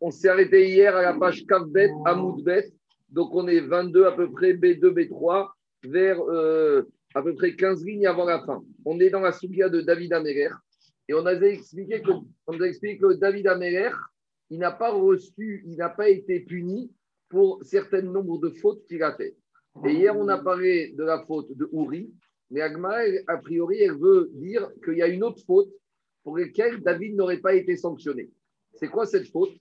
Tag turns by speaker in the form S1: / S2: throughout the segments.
S1: On s'est arrêté hier à la page Kavbet, Amoudbet. Donc on est 22 à peu près, B2, B3, vers euh, à peu près 15 lignes avant la fin. On est dans la soukia de David Améler. Et on avait expliqué que, on a expliqué que David Améler, il n'a pas reçu, il n'a pas été puni pour certain nombre de fautes qu'il a faites. Et hier, on a parlé de la faute de Uri, mais Agma, a priori, elle veut dire qu'il y a une autre faute pour laquelle David n'aurait pas été sanctionné. C'est quoi cette faute?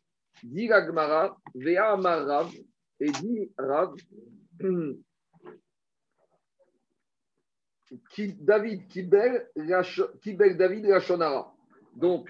S1: Dit Agmara, Vea et dit Rav, David Kibel, David Rachonara. Donc,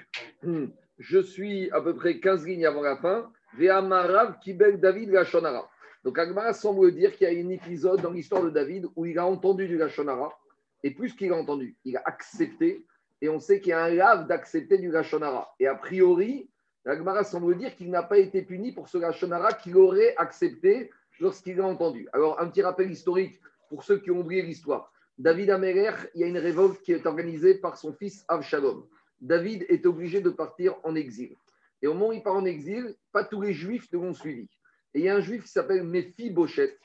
S1: je suis à peu près 15 lignes avant la fin. Vea Marav Kibel David Rachonara. Donc, Agmara semble dire qu'il y a un épisode dans l'histoire de David où il a entendu du Rachonara. Et plus qu'il a entendu, il a accepté. Et on sait qu'il y a un lave d'accepter du Rachonara. Et a priori, l'Agmara semble dire qu'il n'a pas été puni pour ce Rachonara qu'il aurait accepté lorsqu'il a entendu. Alors, un petit rappel historique pour ceux qui ont oublié l'histoire. David Améler, il y a une révolte qui est organisée par son fils Avshalom. David est obligé de partir en exil. Et au moment où il part en exil, pas tous les juifs ne l'ont suivi. Et il y a un juif qui s'appelle Méphi Bochet,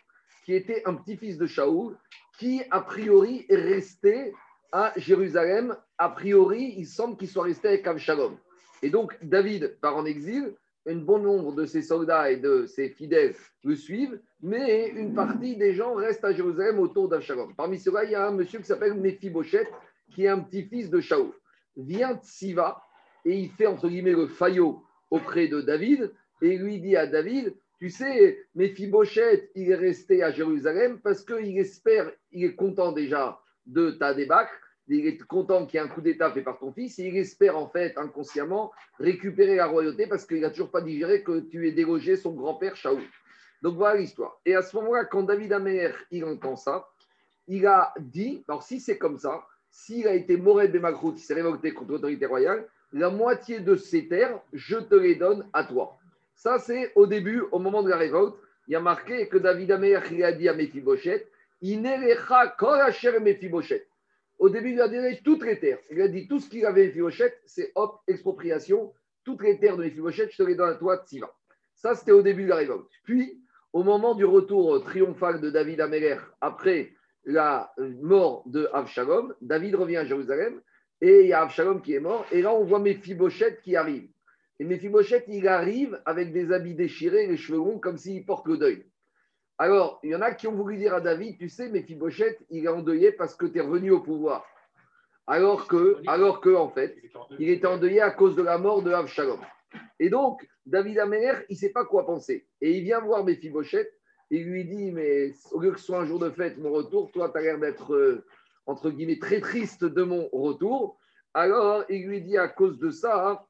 S1: qui était un petit-fils de Shaoul, qui a priori est resté à Jérusalem. A priori, il semble qu'il soit resté avec Avshalom. Et donc, David part en exil. Un bon nombre de ses soldats et de ses fidèles le suivent, mais une partie des gens restent à Jérusalem autour d'Avshalom. Parmi ceux-là, il y a un monsieur qui s'appelle Mephibosheth, qui est un petit-fils de Shaoul. Vient Siva et il fait entre guillemets le faillot auprès de David et lui dit à David Tu sais, Mephibosheth, il est resté à Jérusalem parce qu'il espère, il est content déjà de ta débâcle il est content qu'il y ait un coup d'État fait par ton fils et il espère en fait inconsciemment récupérer la royauté parce qu'il n'a toujours pas digéré que tu aies délogé son grand-père Shaoul. Donc voilà l'histoire. Et à ce moment-là, quand David Amer il entend ça, il a dit, alors si c'est comme ça, s'il a été Mored Bemakrout, il s'est révolté contre l'autorité royale, la moitié de ses terres, je te les donne à toi. Ça, c'est au début, au moment de la révolte, il y a marqué que David Amer il a dit à Mephibosheth, Inerecha kol asher Mephibosheth. Au début, il a donné toutes les terres. Il a dit tout ce qu'il avait Mephibosheth, c'est hop, expropriation. Toutes les terres de Mephibosheth, je te les donne à toi, Tsiva. Ça, c'était au début de la révolte. Puis, au moment du retour triomphal de David Améler, après la mort de Avshalom, David revient à Jérusalem et il y a Avshalom qui est mort. Et là, on voit Mephibosheth qui arrive. Et Mephibosheth, il arrive avec des habits déchirés, les cheveux longs, comme s'il porte le deuil. Alors, il y en a qui ont voulu dire à David, tu sais, mais Fibochette, il est endeuillé parce que tu es revenu au pouvoir. Alors que, alors que, en fait, il était endeuillé à cause de la mort de Avshalom. Et donc, David Améler, il ne sait pas quoi penser. Et il vient voir Mephibosheth et lui dit, mais au lieu que ce soit un jour de fête, mon retour, toi, tu as l'air d'être, euh, entre guillemets, très triste de mon retour. Alors, il lui dit, à cause de ça,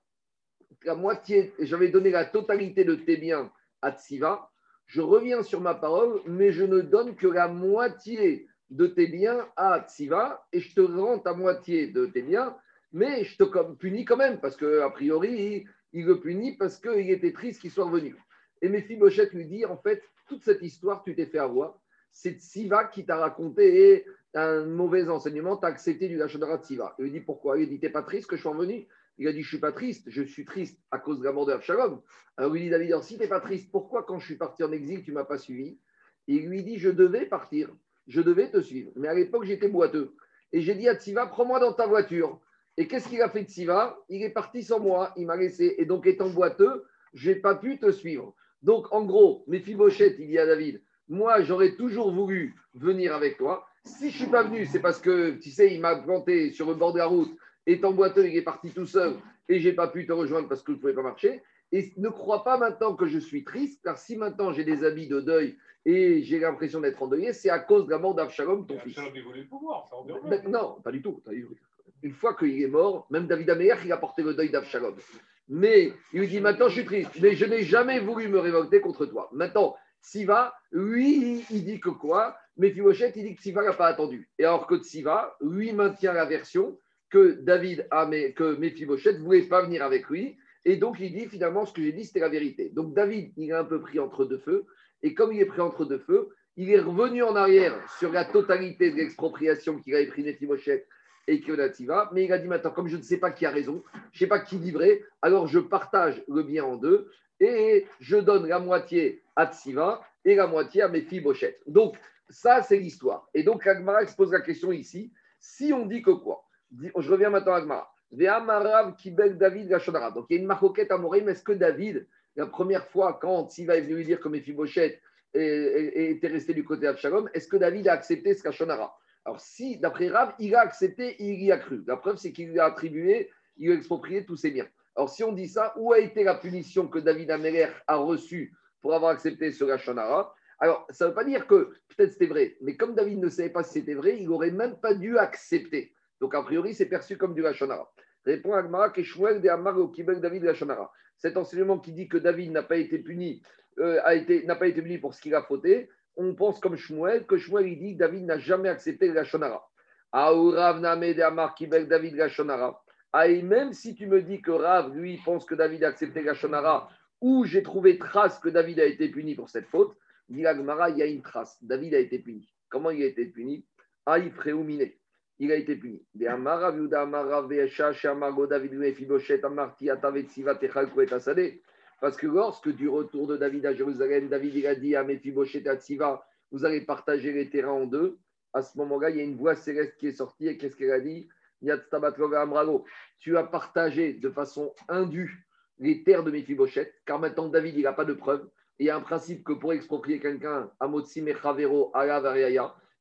S1: la moitié, j'avais donné la totalité de tes biens à Tsiva, je reviens sur ma parole, mais je ne donne que la moitié de tes biens à Tsiva et je te rends ta moitié de tes biens, mais je te punis quand même, parce qu'a priori, il, le punit parce qu'il était triste qu'il soit revenu. Et Mephibosheth lui dit, en fait, toute cette histoire, tu t'es fait avoir, c'est Tsiva qui t'a raconté un mauvais enseignement, tu as accepté du Lachonara de Tsiva. Il lui dit pourquoi? Il lui dit, t'es pas triste que je sois revenu? Il a dit, je ne suis pas triste, je suis triste à cause de la mort de. Alors il dit, David, si tu n'es pas triste, pourquoi quand je suis parti en exil, tu ne m'as pas suivi? Il lui dit, je devais partir, je devais te suivre. Mais à l'époque, j'étais boiteux. Et j'ai dit à Tsiva, prends-moi dans ta voiture. Et qu'est-ce qu'il a fait de Tsiva? Il est parti sans moi, il m'a laissé. Et donc, étant boiteux, je n'ai pas pu te suivre. Donc, en gros, mes fibochettes, il dit à David, moi, j'aurais toujours voulu venir avec toi. Si je ne suis pas venu, c'est parce que, tu sais, il m'a planté sur le bord de la route étant boiteux, il est parti tout seul et j'ai pas pu te rejoindre parce que je ne pouvais pas marcher. Et ne crois pas maintenant que je suis triste, car si maintenant j'ai des habits de deuil et j'ai l'impression d'être endeuillé, c'est à cause de la mort d'Avshalom, ton fils.
S2: le pouvoir,
S1: ça Non, pas du tout. Une fois qu'il est mort, même David Améler, il a porté le deuil d'Avshalom. Mais il lui dit maintenant je suis triste, mais je n'ai jamais voulu me révolter contre toi. Maintenant, Siva, lui, il dit que quoi? Mais Fibochet, il dit que Siva n'a pas attendu. Et alors que Siva, lui, maintient la version que David a, que Mephibosheth ne voulait pas venir avec lui. Et donc, il dit finalement, ce que j'ai dit, c'était la vérité. Donc, David, il est un peu pris entre deux feux. Et comme il est pris entre deux feux, il est revenu en arrière sur la totalité de l'expropriation qu'il avait pris Mephibosheth et Kionativa. Mais il a dit maintenant, comme je ne sais pas qui a raison, je ne sais pas qui dit alors je partage le bien en deux. et je donne la moitié à Tsiva et la moitié à Bochette. Donc, ça, c'est l'histoire. Et donc, Agmara se pose la question ici. Si on dit que quoi? Je reviens maintenant à. Kibel David. Donc, il y a une marcoquette à Morim. Est-ce que David, la première fois, quand Tsiva est venu lui dire que Bochette était resté du côté d'Abshalom, est-ce que David a accepté ce Gashonara Alors, si, d'après Rav, il a accepté, il y a cru. La preuve, c'est qu'il lui a attribué, il lui a exproprié tous ses biens. Alors, si on dit ça, où a été la punition que David Améler a reçue pour avoir accepté ce Gashonara Alors, ça ne veut pas dire que peut-être c'était vrai, mais comme David ne savait pas si c'était vrai, il n'aurait même pas dû accepter. Donc, a priori, c'est perçu comme du Gashonara. Répond Agmara que Shmuel de Amar au Kibel David Gashonara. Cet enseignement qui dit que David n'a pas été puni, euh, a été, n'a pas été puni pour ce qu'il a fauté, on pense comme Shmuel que Shmuel il dit que David n'a jamais accepté le Name de Amar Kibel David Gashonara. Ah, même si tu me dis que Rav, lui, pense que David a accepté Gashonara, ou j'ai trouvé trace que David a été puni pour cette faute, dit il y a une trace. David a été puni. Comment il a été puni? Aïf Il a été puni. Parce que lorsque du retour de David à Jérusalem, David il a dit à Mephiboshet Tziva, vous allez partager les terrains en deux. À ce moment-là, il y a une voix céleste qui est sortie et qu'est-ce qu'elle a dit? Tu as partagé de façon indue les terres de Mephibosheth, car maintenant David, il n'a pas de preuves. Et il y a un principe que pour exproprier quelqu'un, Amotsi Mechavero, Ala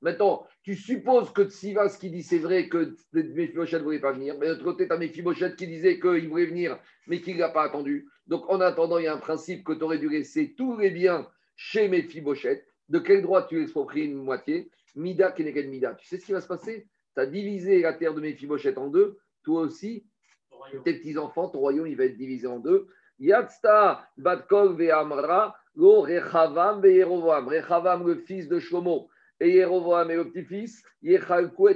S1: Maintenant, tu supposes que Tsivas qui dit c'est vrai que Mephibosheth ne voulait pas venir, mais de l'autre côté, tu as Mephibosheth qui disait qu'il voulait venir, mais qu'il n'a pas attendu. Donc, en attendant, il y a un principe que tu aurais dû laisser tous les biens chez Mephibosheth. De quel droit tu expropries une moitié? Mida Keneged Mida. Tu sais ce qui va se passer? Tu as divisé la terre de Méphibosheth en deux, toi aussi, tes petits-enfants, ton royaume, il va être divisé en deux. Yatsta Batkol Ve'amra, Lo Rechavam Ve'yerovam. Rechavam, le fils de Shlomo, et Yerovam, et le petit-fils, et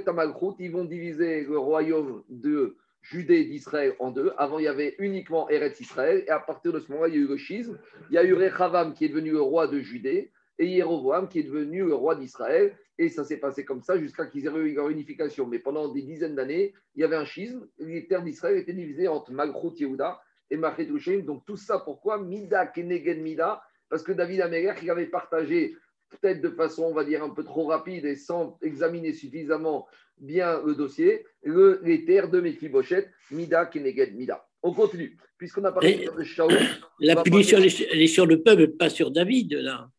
S1: Tamalchut, ils vont diviser le royaume de Judée d'Israël en deux. Avant, il y avait uniquement Eretz Israël, et à partir de ce moment-là, il y a eu le schisme. Il y a eu Rechavam qui est devenu le roi de Judée, et Yerovam qui est devenu le roi d'Israël. Et ça s'est passé comme ça jusqu'à qu'ils aient eu leur unification. Mais pendant des dizaines d'années, il y avait un schisme. Les terres d'Israël étaient divisées entre Malchut Yehuda et Machet Donc tout ça, pourquoi Mida Kenegen Mida? Parce que David Améler, il avait partagé, peut-être de façon, on va dire, un peu trop rapide et sans examiner suffisamment bien le dossier, le, les terres de Mephibosheth, Mida Kenegen Mida. On continue. Puisqu'on a parlé de Shaul.
S2: La punition, elle est sur le peuple, pas sur David, là.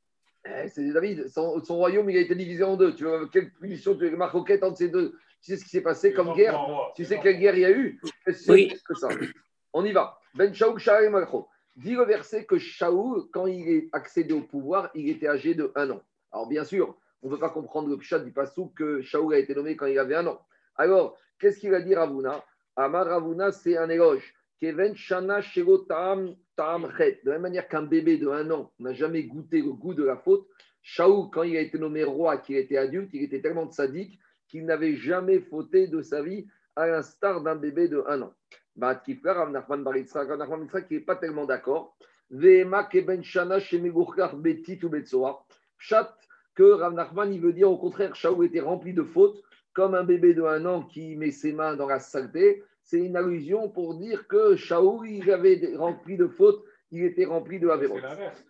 S1: Eh, c'est David, son, royaume il a été divisé en deux. Tu vois, quelle punition, tu roquette entre ces deux Tu sais ce qui s'est passé comme guerre? Tu sais quelle guerre il y a eu?
S2: Oui.
S1: Que ça. On y va. Ben Shaoul Shaoul Malcho. Dit le verset que Shaoul, quand il est accédé au pouvoir, il était âgé de un an. Alors bien sûr, on ne peut pas comprendre le pshat du passou que Shaoul a été nommé quand il avait un an. Alors, qu'est-ce qu'il va dire Ravuna? Amar Ravuna, c'est un éloge. Keven Shana Tam de la même manière qu'un bébé de un an n'a jamais goûté le goût de la faute, Shaou, quand il a été nommé roi, qu'il était adulte, il était tellement sadique qu'il n'avait jamais fauté de sa vie, à l'instar d'un bébé de un an. Bah, qui n'est pas tellement d'accord. Chat que Rav Nachman, il veut dire au contraire, Shaou était rempli de fautes, comme un bébé de un an qui met ses mains dans la saleté, c'est une allusion pour dire que Shaoul, il avait rempli de fautes, il était rempli de Averot.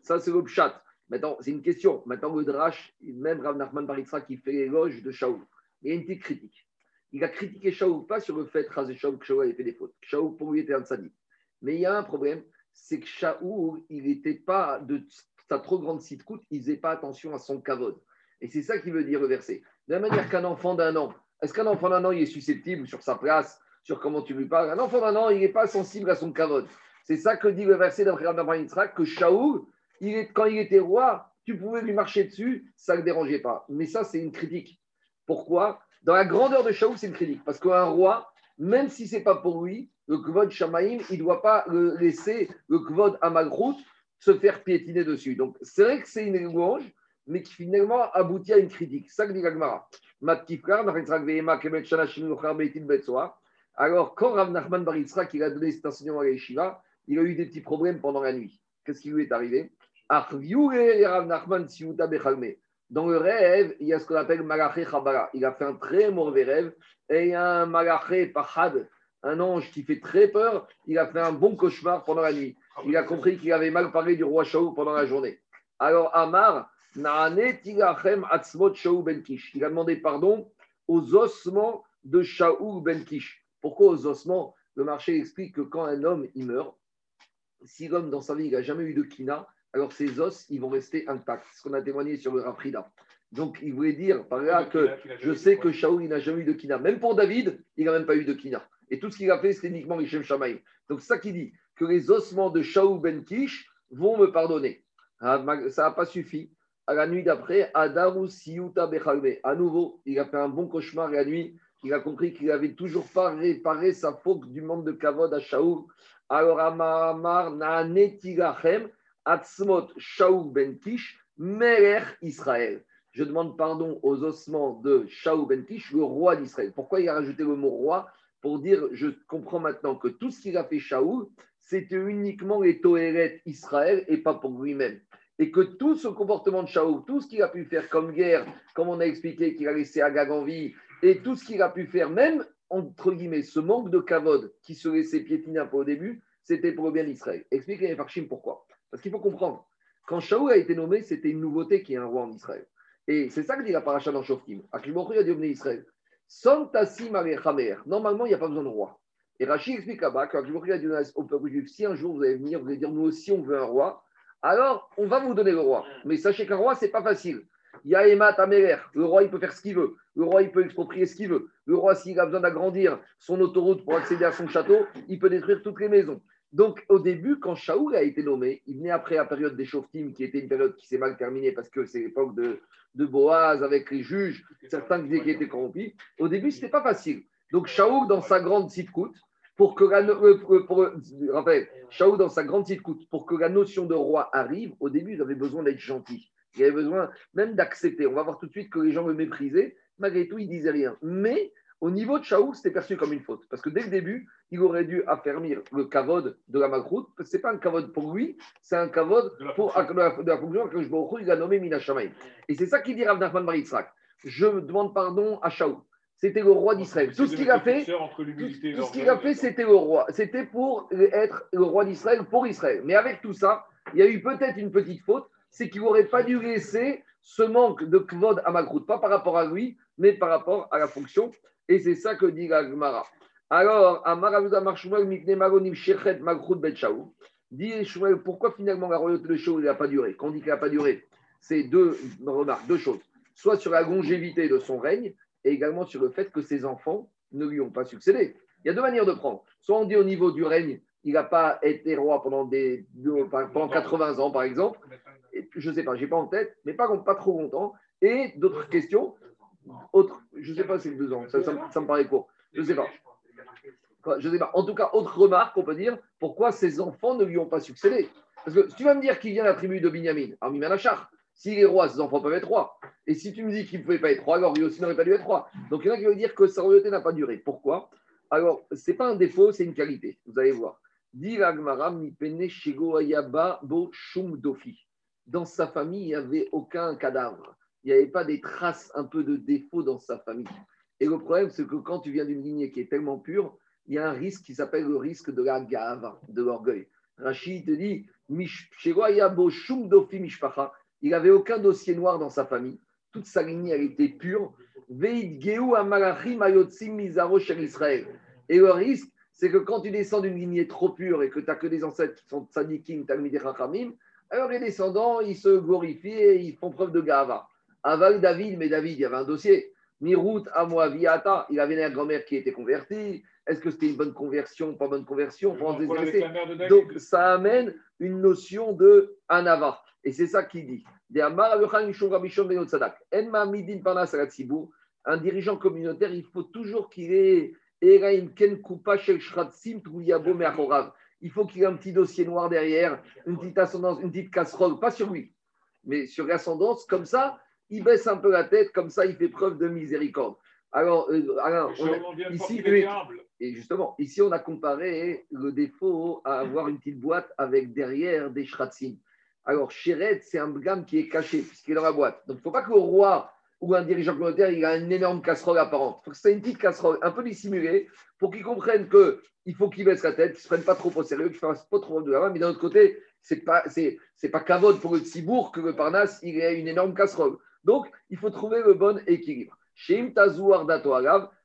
S1: Ça, c'est le pshat. Maintenant, c'est une question. Maintenant, le Drash, même Rav Nachman Baritra qui fait l'éloge de Shaoul, il y a une petite critique. Il a critiqué Shaoul pas sur le fait que Shaoul, que Shaoul avait fait des fautes. Shaoul, pour lui, était un sadique. Mais il y a un problème, c'est que Shaoul, il n'était pas de sa trop grande sitcoute, il faisait pas attention à son kavod. Et c'est ça qui veut dire le verset. De la manière qu'un enfant d'un an, est-ce qu'un enfant d'un an, il est susceptible sur sa place sur comment tu lui parles? Un enfant d'un an, il n'est pas sensible à son kavod. C'est ça que dit le verset d'après Yitzhak, que Shaoul, il est, quand il était roi, tu pouvais lui marcher dessus, ça ne le dérangeait pas. Mais ça, c'est une critique. Pourquoi? Dans la grandeur de Shaoul, c'est une critique. Parce qu'un roi, même si ce n'est pas pour lui, le kvod Shamaïm, il ne doit pas laisser, le kvod Amalrout, se faire piétiner dessus. Donc, c'est vrai que c'est une louange, mais qui finalement aboutit à une critique. Ça que dit. Alors, quand Rav Nachman Bar qui a donné cet enseignement à l'Eshiva, il a eu des petits problèmes pendant la nuit. Qu'est-ce qui lui est arrivé? Dans le rêve, il y a ce qu'on appelle Malaché Chabara. Il a fait un très mauvais rêve. Et il y a un Malaché Pachad, un ange qui fait très peur. Il a fait un bon cauchemar pendant la nuit. Il a compris qu'il avait mal parlé du roi Shaou pendant la journée. Alors Amar, ben il a demandé pardon aux ossements de Shaou ben Kish. Pourquoi aux ossements? Le marché explique que quand un homme il meurt, si l'homme dans sa vie n'a jamais eu de kina, alors ses os ils vont rester intacts. Ce qu'on a témoigné sur le Rafrida. Donc il voulait dire par là que je sais que Shaou il n'a jamais eu de kina. Même pour David, il n'a même pas eu de kina. Et tout ce qu'il a fait, c'est uniquement Richem Shamaï. Donc ça qui dit que les ossements de Shaou ben Kish vont me pardonner. Ah, ça n'a pas suffi. À la nuit d'après, Adaru Siyuta Bechalme. À nouveau, il a fait un bon cauchemar la nuit. Il a compris qu'il n'avait toujours pas réparé sa faute du monde de Kavod à Shaou. Alors, Amar Naanetilachem, Atzmot Shaou ben Kish, Melech Israël. Je demande pardon aux ossements de Shaou ben Kish, le roi d'Israël. Pourquoi il a rajouté le mot roi? Pour dire, je comprends maintenant que tout ce qu'il a fait Shaoul, c'était uniquement les Tohéret Israël et pas pour lui-même. Et que tout ce comportement de Shaoul, tout ce qu'il a pu faire comme guerre, comme on a expliqué qu'il a laissé Agag en vie, et tout ce qu'il a pu faire, même entre guillemets, ce manque de kavod qui se laissait piétiner un peu au début, c'était pour le bien d'Israël. Expliquez les Farshim pourquoi. Parce qu'il faut comprendre, quand Shaoul a été nommé, c'était une nouveauté qui est un roi en Israël. Et c'est ça que dit la paracha dans Shoftim. Aklimokhu a dit Israël. Normalement, il n'y a pas besoin de roi. Et Rachid explique là-bas je a dit au peuple juif si un jour vous allez venir, vous allez dire nous aussi on veut un roi, alors on va vous donner le roi. Mais sachez qu'un roi, c'est pas facile. Il y a Emma Tamerer, le roi il peut faire ce qu'il veut, le roi il peut exproprier ce qu'il veut, le roi s'il a besoin d'agrandir son autoroute pour accéder à son château, il peut détruire toutes les maisons. Donc, au début, quand Shaoul a été nommé, il venait après la période des Shoftim, qui était une période qui s'est mal terminée parce que c'est l'époque de, de Boaz avec les juges, certains disaient qu'il était corrompu. Au début, ce n'était pas facile. Donc, Shaoul, dans sa grande coûte, pour que la, euh, pour, dans sa grande pour que la notion de roi arrive, au début, il avait besoin d'être gentil. Il avait besoin même d'accepter. On va voir tout de suite que les gens le méprisaient. Malgré tout, il disait rien. Mais au niveau de Shaoul, c'était perçu comme une faute. Parce que dès le début, il aurait dû affermir le kavod de la Makrout. Ce n'est pas un kavod pour lui, c'est un kavod pour de la, de la fonction que je il a nommé Mina Et c'est ça qu'il dit Rav Nachman Baritzrak. Je demande pardon à Shaoul. C'était le roi d'Israël. Tout ce qu'il a fait, tout, ce qu'il a fait, c'était le roi. C'était pour être le roi d'Israël pour Israël. Mais avec tout ça, il y a eu peut-être une petite faute, c'est qu'il n'aurait pas dû laisser ce manque de kvod à Makrout, pas par rapport à lui, mais par rapport à la fonction. Et c'est ça que dit la Gemara. Alors, dit pourquoi finalement la royauté de Shaul n'a pas duré? Quand on dit qu'elle n'a pas duré, c'est deux remarques, deux choses. Soit sur la longévité de son règne, et également sur le fait que ses enfants ne lui ont pas succédé. Il y a deux manières de prendre. Soit on dit au niveau du règne, il n'a pas été roi pendant, des, pendant 80 ans, par exemple. je ne sais pas, je n'ai pas en tête, mais pas, trop longtemps. Et d'autres questions, autre, je ne sais pas si c'est deux ans, ça, me paraît court. Je ne sais pas. En tout cas, autre remarque, on peut dire, pourquoi ses enfants ne lui ont pas succédé Parce que si tu vas me dire qu'il vient de la tribu de Binyamin, Armimanachar, s'il est roi, ses enfants peuvent être rois. Et si tu me dis qu'il ne pouvait pas être roi, alors lui aussi n'aurait pas dû être roi. Donc il y en a qui veulent dire que sa royauté n'a pas duré. Pourquoi? Alors, ce n'est pas un défaut, c'est une qualité. Vous allez voir. Dans sa famille, il n'y avait aucun cadavre il n'y avait pas des traces un peu de défaut dans sa famille. Et le problème, c'est que quand tu viens d'une lignée qui est tellement pure, il y a un risque qui s'appelle le risque de la gave, de l'orgueil. Rachid te dit il n'avait aucun dossier noir dans sa famille. Toute sa lignée, elle était pure. Et le risque, c'est que quand tu descends d'une lignée trop pure et que tu n'as que des ancêtres qui sont tzadikim, alors les descendants, ils se glorifient et ils font preuve de gava. Aval David, mais David, il y avait un dossier. Mirout Amoaviata, il avait une grand-mère qui était convertie. Est-ce que c'était une bonne conversion, pas bonne conversion? Donc ça amène une notion de anava. Et c'est ça qu'il dit. Un dirigeant communautaire, il faut toujours qu'il ait il faut qu'il ait un petit dossier noir derrière, une petite ascendance, une petite casserole, pas sur lui, mais sur l'ascendance, comme ça, il baisse un peu la tête, comme ça, il fait preuve de miséricorde. Alors, euh, ici, et justement, ici, on a comparé le défaut à avoir une petite boîte avec derrière des shratzim. Alors, Shéret, c'est un gamme qui est caché, puisqu'il est dans la boîte. Donc, il ne faut pas que le roi ou un dirigeant communautaire, il a une énorme casserole apparente. Il faut que c'est une petite casserole, un peu dissimulée, pour qu'ils comprennent qu'il faut qu'ils baissent la tête, qu'ils ne se prennent pas trop au sérieux, qu'ils ne fassent pas trop de la main. Mais d'un autre côté, ce n'est pas, c'est, pas cavode pour le Tzibourg que le Parnasse, il ait une énorme casserole. Donc, il faut trouver le bon équilibre. Chez Imtazouar Dato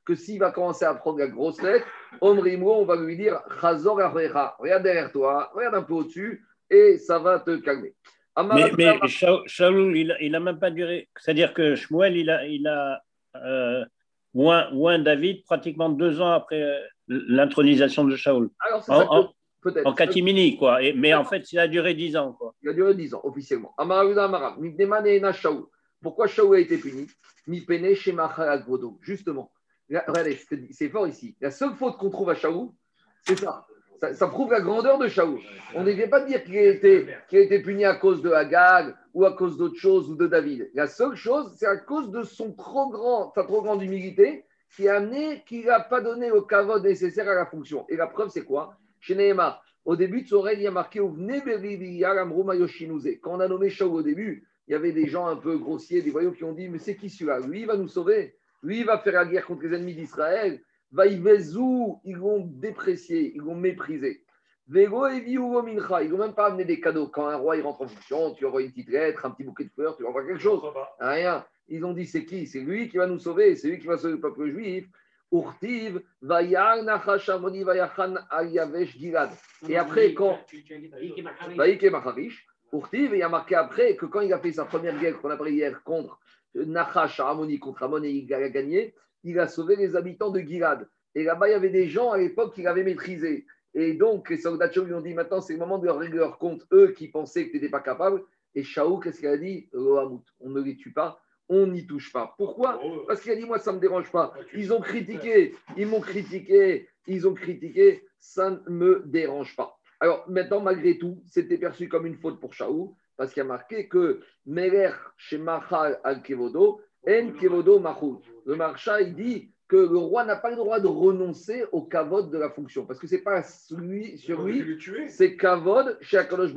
S1: que s'il va commencer à prendre la grosse tête, Omrimo, on va lui dire Chazor regarde derrière toi, regarde un peu au-dessus, et ça va te calmer.
S3: Mais, mais Shaul, il n'a même pas duré. C'est-à-dire que Shmuel, il a, il a euh, moins, David pratiquement deux ans après euh, l'intronisation de Shaul. Alors, en, en, peut-être. En catimini, quoi. mais en fait, il a duré dix ans. Quoi.
S1: Il a duré dix ans, officiellement. Pourquoi Shaul a été puni? Mi pene chez Justement. Regardez, c'est fort ici. La seule faute qu'on trouve à Shaul, c'est ça. Ça, prouve la grandeur de Shaul. On ne vient pas dire qu'il a, été, a été puni à cause de Agag ou à cause d'autre chose ou de David. La seule chose, c'est à cause de son trop grand, sa trop grande humilité qui a amené qu'il n'a pas donné le kavod nécessaire à la fonction. Et la preuve, c'est quoi? Chez Nehemar, au début de son règne, il y a marqué Quand on a nommé Shaul au début, il y avait des gens un peu grossiers, des voyous qui ont dit Mais c'est qui celui-là Lui, il va nous sauver. Lui, il va faire la guerre contre les ennemis d'Israël. Vaïvezou, ils vont déprécier, ils vont mépriser. Vego et ils vont même pas amener des cadeaux. Quand un roi il rentre en fonction, tu envoies une petite lettre, un petit bouquet de fleurs, tu envoies quelque chose. Rien. Ils ont dit c'est qui C'est lui qui va nous sauver, c'est lui qui va sauver le peuple juif. Urtiv, Vayar Nachashamoni Vayachan Ayavesh Gilad. Et après, quand. Il a marqué après que quand il a fait sa première guerre qu'on a pris hier contre Nachash Amoni, contre Amon et il a gagné, il a sauvé les habitants de Gilad. Et là-bas, il y avait des gens à l'époque qui l'avaient maîtrisé. Et donc, les soldats lui ont dit maintenant, c'est le moment de leur régler leur compte, eux qui pensaient que tu n'étais pas capable. Et Shaou, qu'est-ce qu'il a dit? On ne les tue pas, on n'y touche pas. Pourquoi? Parce qu'il a dit moi, ça ne me dérange pas. Ils ont critiqué, ils m'ont critiqué, ils ont critiqué, ça ne me dérange pas. Alors maintenant, malgré tout, c'était perçu comme une faute pour Shaou, parce qu'il a marqué que Meler chez Mahal al-Kevodo, En Kevodo Mahou. Le marcha, il dit que le roi n'a pas le droit de renoncer au kavod de la fonction, parce que c'est pas sur lui, c'est kavod chez Akadosh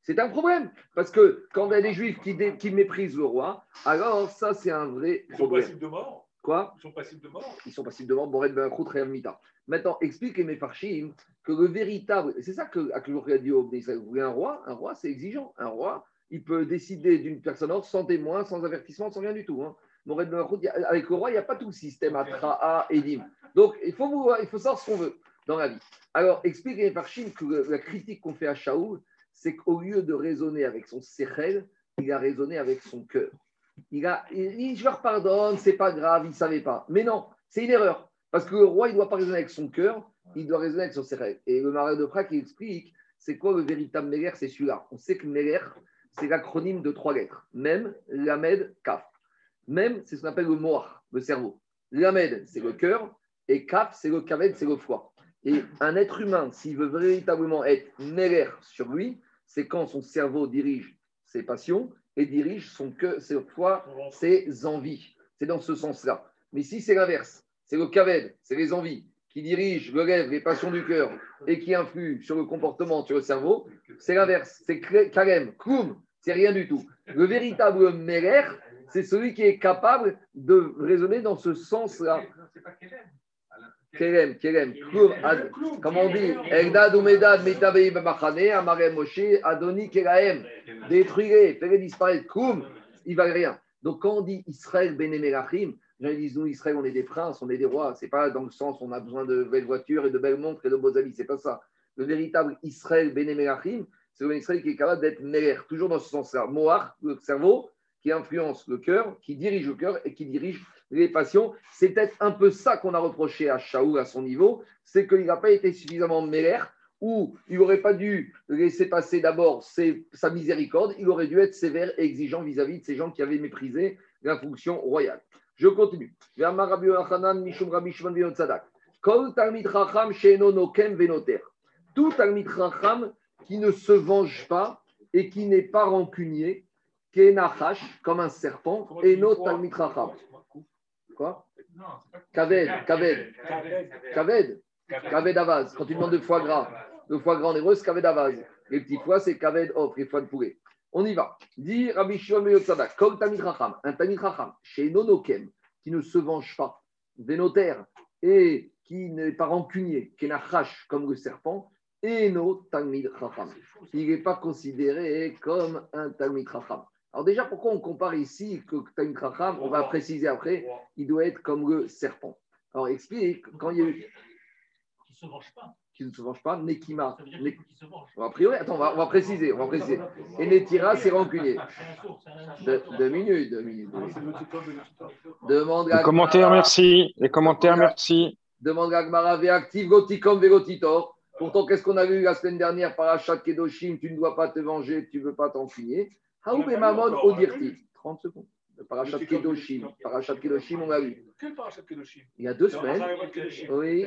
S1: C'est un problème, parce que quand il y a des juifs qui, qui méprisent le roi, alors ça c'est un vrai problème.
S4: De mort?
S1: Quoi
S4: Ils sont passibles de mort
S1: Ils sont passibles de mort, Ben Mita. Maintenant, explique mes farchim que le véritable, c'est ça que Aklur a dit au vous un roi Un roi, c'est exigeant. Un roi, il peut décider d'une personne sans témoin, sans avertissement, sans rien du tout. Hein. Avec le roi, il n'y a pas tout le système Atra, Edim. Donc, il faut, il faut savoir ce qu'on veut dans la vie. Alors, expliquez par Chine que la critique qu'on fait à Shaoul, c'est qu'au lieu de raisonner avec son sechel, il a raisonné avec son cœur. Il a je leur pardonne, c'est pas grave, il ne savait pas. Mais non, c'est une erreur. Parce que le roi, il doit pas raisonner avec son cœur, il doit raisonner avec son sechel. Et le marais de Prague, il explique, c'est quoi le véritable Meler C'est celui-là. On sait que Meler, c'est l'acronyme de trois lettres. Même, Lamed, Kaf. Même, c'est ce qu'on appelle le moar, le cerveau. L'amède, c'est le cœur, et kaf, c'est le kaved, c'est le foie. Et un être humain, s'il veut véritablement être meler sur lui, c'est quand son cerveau dirige ses passions et dirige son cœur, ses foie, ses envies. C'est dans ce sens-là. Mais si c'est l'inverse, c'est le kaved, c'est les envies qui dirigent le rêve, les passions du cœur et qui influent sur le comportement, sur le cerveau, c'est l'inverse. C'est karem, koum, c'est rien du tout. Le véritable meler, c'est celui qui est capable de raisonner dans ce sens-là. Kerem, Kerem, comme on dit, Eldad Umedad Metabei Bamachane, Amare Moshe, Adoni Keraem, détruisez, faites disparaître, Koum, il va rien. Donc quand on dit Israël Benemelachim, gens disent nous, Israël, on est des princes, on est des rois. C'est pas dans le sens on a besoin de belles voitures et de belles montres et de beaux habits. C'est pas ça. Le véritable Israël Benemelachim, c'est un Israël qui est capable d'être Meler, toujours dans ce sens-là. Moar, le cerveau, qui influence le cœur, qui dirige le cœur et qui dirige les passions. C'est peut-être un peu ça qu'on a reproché à Shaoul à son niveau, c'est qu'il n'a pas été suffisamment mêlère ou il n'aurait pas dû laisser passer d'abord sa miséricorde, il aurait dû être sévère et exigeant vis-à-vis de ces gens qui avaient méprisé la fonction royale. Je continue. Tout Talmid Racham qui ne se venge pas et qui n'est pas rancunier, Kenachash, comme un serpent, et notre Talmitracham. Quoi Kaved, Kaved, Kaved, Kaved Avaz. Quand tu demandes de foie gras, le foie gras en hébreu, c'est Kaved Avaz. Les petits foies, c'est Kaved Off, les foies de poulet. On y va. Dit Rabbi Shimon Yotzadak, Kol Tamid Racham, un Tamid Racham, chez Nonokem, qui ne se venge pas, des notaires, et qui n'est pas rancunier, qui est nachash comme le serpent, et no Talmid Racham. Il n'est pas considéré comme un Talmid Racham. Alors déjà, pourquoi on compare ici que Talmid Racham, on va préciser après, il doit être comme le serpent. Alors explique, quand il y a eu...
S4: Qui ne se venge pas
S1: qui ne se venge pas, Nekima. A priori, attends, on va, on va préciser, on va préciser. Et Netira, c'est rancunier. Deux, deux minutes, deux minutes. deux minutes. Demande
S5: Les commentaires, merci. Les commentaires, merci.
S1: Demande à Gmara, active gotikom vegotitor. Pourtant, qu'est-ce qu'on a vu la semaine dernière par Achat Kedoshim Tu ne dois pas te venger, tu ne veux pas t'enfuir. Haoub et Mamon Odirti? 30 secondes. Parachat Kedoshim. Parachat Kedoshim, on l'a vu.
S6: Quel parachat Kedoshim?
S1: Il y a deux semaines. Oui.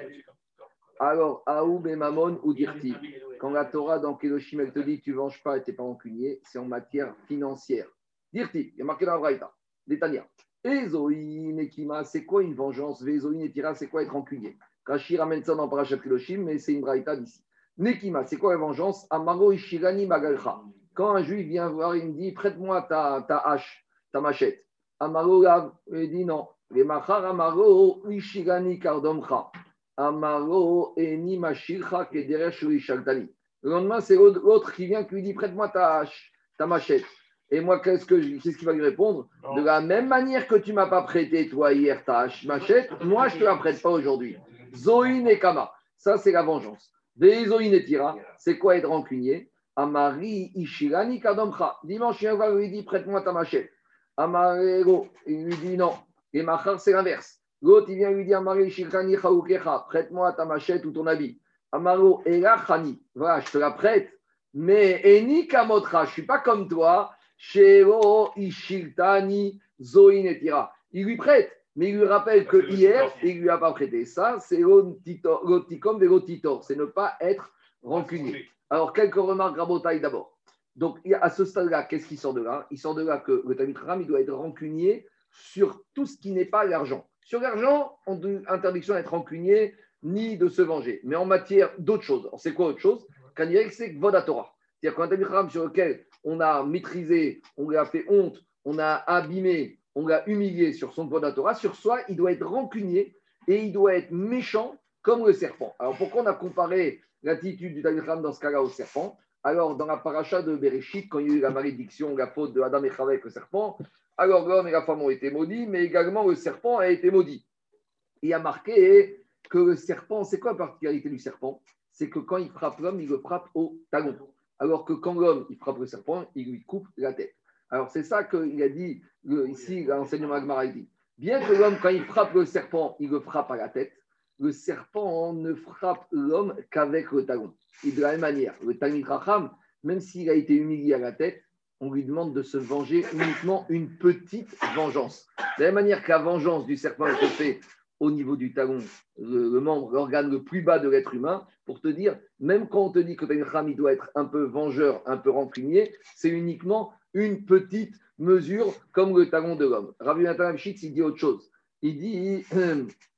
S1: Alors, Aoub et Mamon ou Dirti. Quand la Torah dans Kedoshim, elle te dit tu ne venges pas et tu n'es pas rancunier, c'est en matière financière. Dirti, il y a marqué dans la Braïta, Détania. Ezoi, Nekima, c'est quoi une vengeance? Vezoi, Netira, c'est quoi être rancunier? Rashi ramène ça dans Parashat Kedoshim, mais c'est une Braïta d'ici. Nekima, c'est quoi la vengeance? Amaro Ishirani Magalcha. Quand un juif vient voir, il me dit prête-moi ta, ta hache, ta machette. Amaro il dit non. Les Machar Amaro Ishirani Kardomcha. Amaro Eni Mashircha Kederer Shuri Shagdani. Le lendemain, c'est l'autre qui vient qui lui dit prête-moi ta, hache, ta machette. Et moi, qu'est-ce qu'il va lui répondre? De la même manière que tu m'as pas prêté, toi, hier, ta hache, machette, moi, je te la prête pas aujourd'hui. Zoïn et Kama, ça, c'est la vengeance. Des Zoïn et Tira, c'est quoi être rancunier? Amari Ishirani Kadomcha. Dimanche, il va lui dit prête-moi ta machette. Amarego, il lui dit non. Et Machar, c'est l'inverse. L'autre, il vient lui dire Amari Ishirani Chaoukecha, prête-moi ta machette ou ton habit. Amaro Elachani, voilà, je te la prête. Mais Eni Kamotra, je ne suis pas comme toi. Shero Ishiltani Zoin et Tira. Il lui prête, mais il lui rappelle que hier, il ne lui a pas prêté. Ça, c'est l'oticom de l'otitor. C'est ne pas être rancunier. Alors, quelques remarques rabotailles d'abord. Donc, il à ce stade-là, qu'est-ce qui sort de là? Il sort de là que le Talmud Ram, il doit être rancunier sur tout ce qui n'est pas l'argent. Sur l'argent, on a interdiction d'être rancunier ni de se venger. Mais en matière d'autres choses. Alors, c'est quoi autre chose? Qu'un c'est Vodatora. C'est-à-dire qu'un Talmud Ram sur lequel on a maîtrisé, on lui a fait honte, on a abîmé, on l'a humilié sur son Vodatora, sur soi, il doit être rancunier et il doit être méchant comme le serpent. Alors, pourquoi on a comparé l'attitude du Ram dans ce cas-là au serpent alors, dans la paracha de Bereshit, quand il y a eu la malédiction, la faute de Adam et Chava avec le serpent, alors l'homme et la femme ont été maudits, mais également le serpent a été maudit. Il a marqué que le serpent, c'est quoi la particularité du serpent? C'est que quand il frappe l'homme, il le frappe au talon. Alors que quand l'homme, il frappe le serpent, il lui coupe la tête. Alors c'est ça qu'il a dit ici, l'enseignement Agmara dit. Bien que l'homme, quand il frappe le serpent, il le frappe à la tête, le serpent ne frappe l'homme qu'avec le talon. Et de la même manière, le Talmid Racham, même s'il a été humilié à la tête, on lui demande de se venger uniquement une petite vengeance. De la même manière que la vengeance du serpent est faite au niveau du talon, le, membre, l'organe le plus bas de l'être humain, pour te dire, même quand on te dit que Racham, il doit être un peu vengeur, un peu rancunier, c'est uniquement une petite mesure comme le talon de l'homme. Rabbi Nathan il dit autre chose. Il dit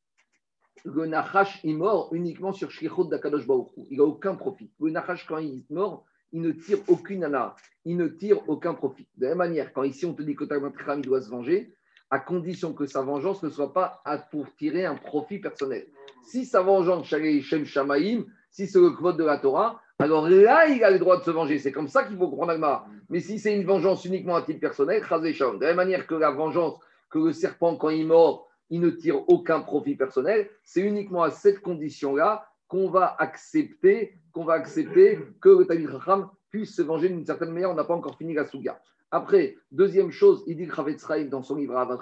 S1: le Nachash est mort uniquement sur Shlichot d'Akadosh Baruch Hu. Il n'a aucun profit. Le Nachash, quand il est mort, il ne tire aucune ana. Il ne tire aucun profit. De la même manière, quand ici on te dit que Chacham, il doit se venger, à condition que sa vengeance ne soit pas pour tirer un profit personnel. Si sa vengeance, Shem Shamaim, si c'est le quote de la Torah, alors là, il a le droit de se venger. C'est comme ça qu'il faut comprendre Agmara. Mais si c'est une vengeance uniquement à titre personnel. De la même manière que la vengeance, que le serpent, quand il mord, il ne tire aucun profit personnel, c'est uniquement à cette condition-là qu'on va accepter, qu'on va accepter que le Talmid Chacham puisse se venger d'une certaine manière. On n'a pas encore fini la Souga. Après, deuxième chose, il dit que Rav Etzraïm, dans son livre Avat